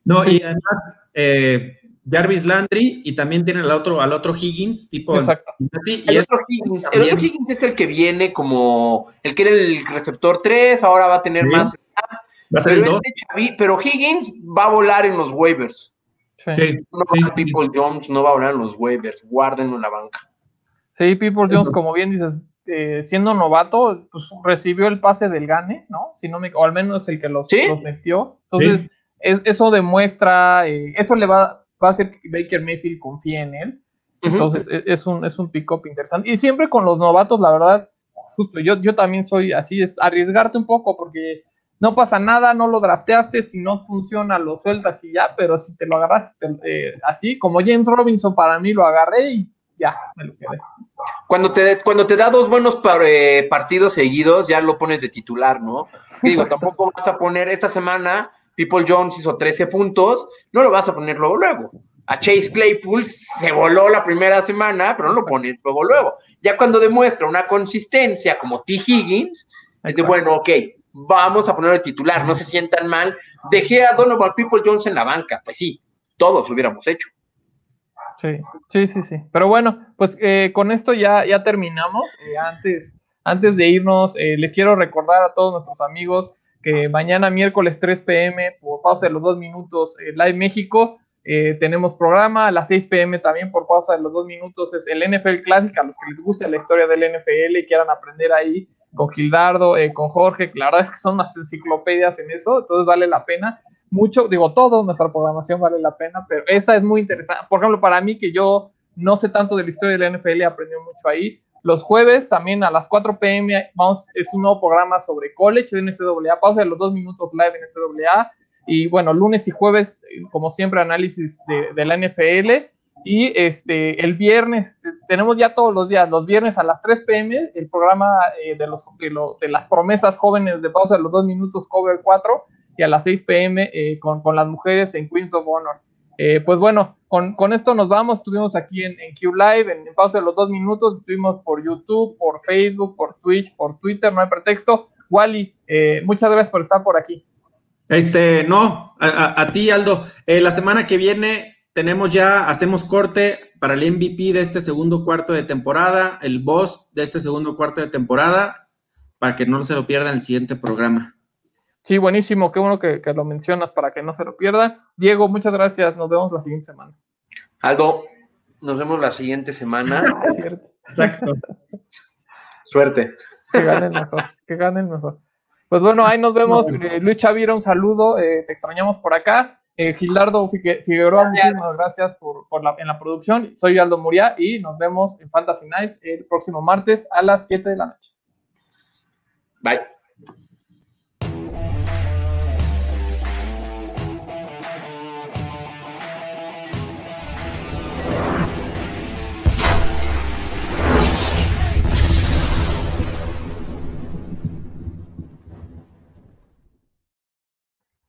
No, y además, eh, Jarvis Landry y también tiene al otro, al otro Higgins, tipo. Exacto. el, otro Higgins, el, otro Higgins, es el que viene como el que era el receptor 3, ahora va a tener más snaps. Va a ser pero, este pero Higgins va a volar en los waivers. Sí. No People Jones no va a volar en los waivers, guárdenlo en la banca. Sí, People Jones, como bien dices, eh, siendo novato, pues recibió el pase del Gane, ¿no? Si no me, o al menos el que los, metió. Entonces, eso demuestra, eh, eso le va, va, a hacer que Baker Mayfield confíe en él. Entonces, e, es, un, es un pick-up interesante. Y siempre con los novatos, la verdad, justo, yo, yo también soy así, es arriesgarte un poco, porque no pasa nada, no lo drafteaste, si no funciona lo sueltas y ya, pero si te lo agarraste eh, así, como James Robinson para mí lo agarré y ya, me lo quedé. Cuando te, cuando te da dos buenos eh, partidos seguidos, ya lo pones de titular, ¿no? digo, tampoco vas a poner esta semana, People Jones hizo 13 puntos, no lo vas a poner luego, luego. A Chase Claypool se voló la primera semana, pero no lo pones luego, luego. Ya cuando demuestra una consistencia como T. Higgins, es de bueno, ok, vamos a ponerlo de titular, no se sientan mal. Dejé a Donovan People Jones en la banca, pues sí, todos lo hubiéramos hecho. Sí, sí, sí, sí. Pero bueno, pues eh, con esto ya, ya terminamos. Eh, antes, antes de irnos, eh, le quiero recordar a todos nuestros amigos que mañana miércoles 3 pm, por pausa de los dos minutos, Live México, tenemos programa. A las 6 pm también, por pausa de los dos minutos, es el NFL Clásica. A los que les guste la historia del NFL y quieran aprender ahí con Gildardo, con Jorge, la verdad es que son unas enciclopedias en eso, entonces vale la pena mucho, digo, todo, nuestra programación vale la pena, pero esa es muy interesante. Por ejemplo, para mí que yo no sé tanto de la historia de la NFL, aprendió mucho ahí. Los jueves también a las 4 pm vamos, es un nuevo programa sobre college de NCAA, pausa de los dos minutos live en NCAA. Y bueno, lunes y jueves, como siempre, análisis de, la NFL. Y este, el viernes, tenemos ya todos los días, los viernes a las 3 pm, el programa eh, de, los, de, las promesas jóvenes de pausa de los dos minutos, cover 4 y a las 6 pm eh, con, las mujeres en Queens of Honor. Eh, pues bueno, con, esto nos vamos. Estuvimos aquí en, en Q Live, en, pausa de los dos minutos. Estuvimos por YouTube, por Facebook, por Twitch, por Twitter, no hay pretexto. Wally, eh, muchas gracias por estar por aquí. Este, no, a, ti, Aldo. la semana que viene tenemos ya, hacemos corte para el MVP de este segundo cuarto de temporada, el boss de este segundo cuarto de temporada, para que no se lo pierdan el siguiente programa. Sí, buenísimo, qué bueno que, lo mencionas para que no se lo pierdan. Diego, muchas gracias, nos vemos la siguiente semana. Aldo, nos vemos la siguiente semana. [laughs] Exacto. [laughs] Suerte. Que gane el mejor, que gane el mejor. Pues bueno, ahí nos vemos. Eh, Luis Chavira, un saludo, eh, te extrañamos por acá. Eh, Gilardo Figueroa, muchísimas gracias por, la, en la producción. Soy Aldo Muria y nos vemos en Fantasy Nights el próximo martes a las 7 de la noche. Bye.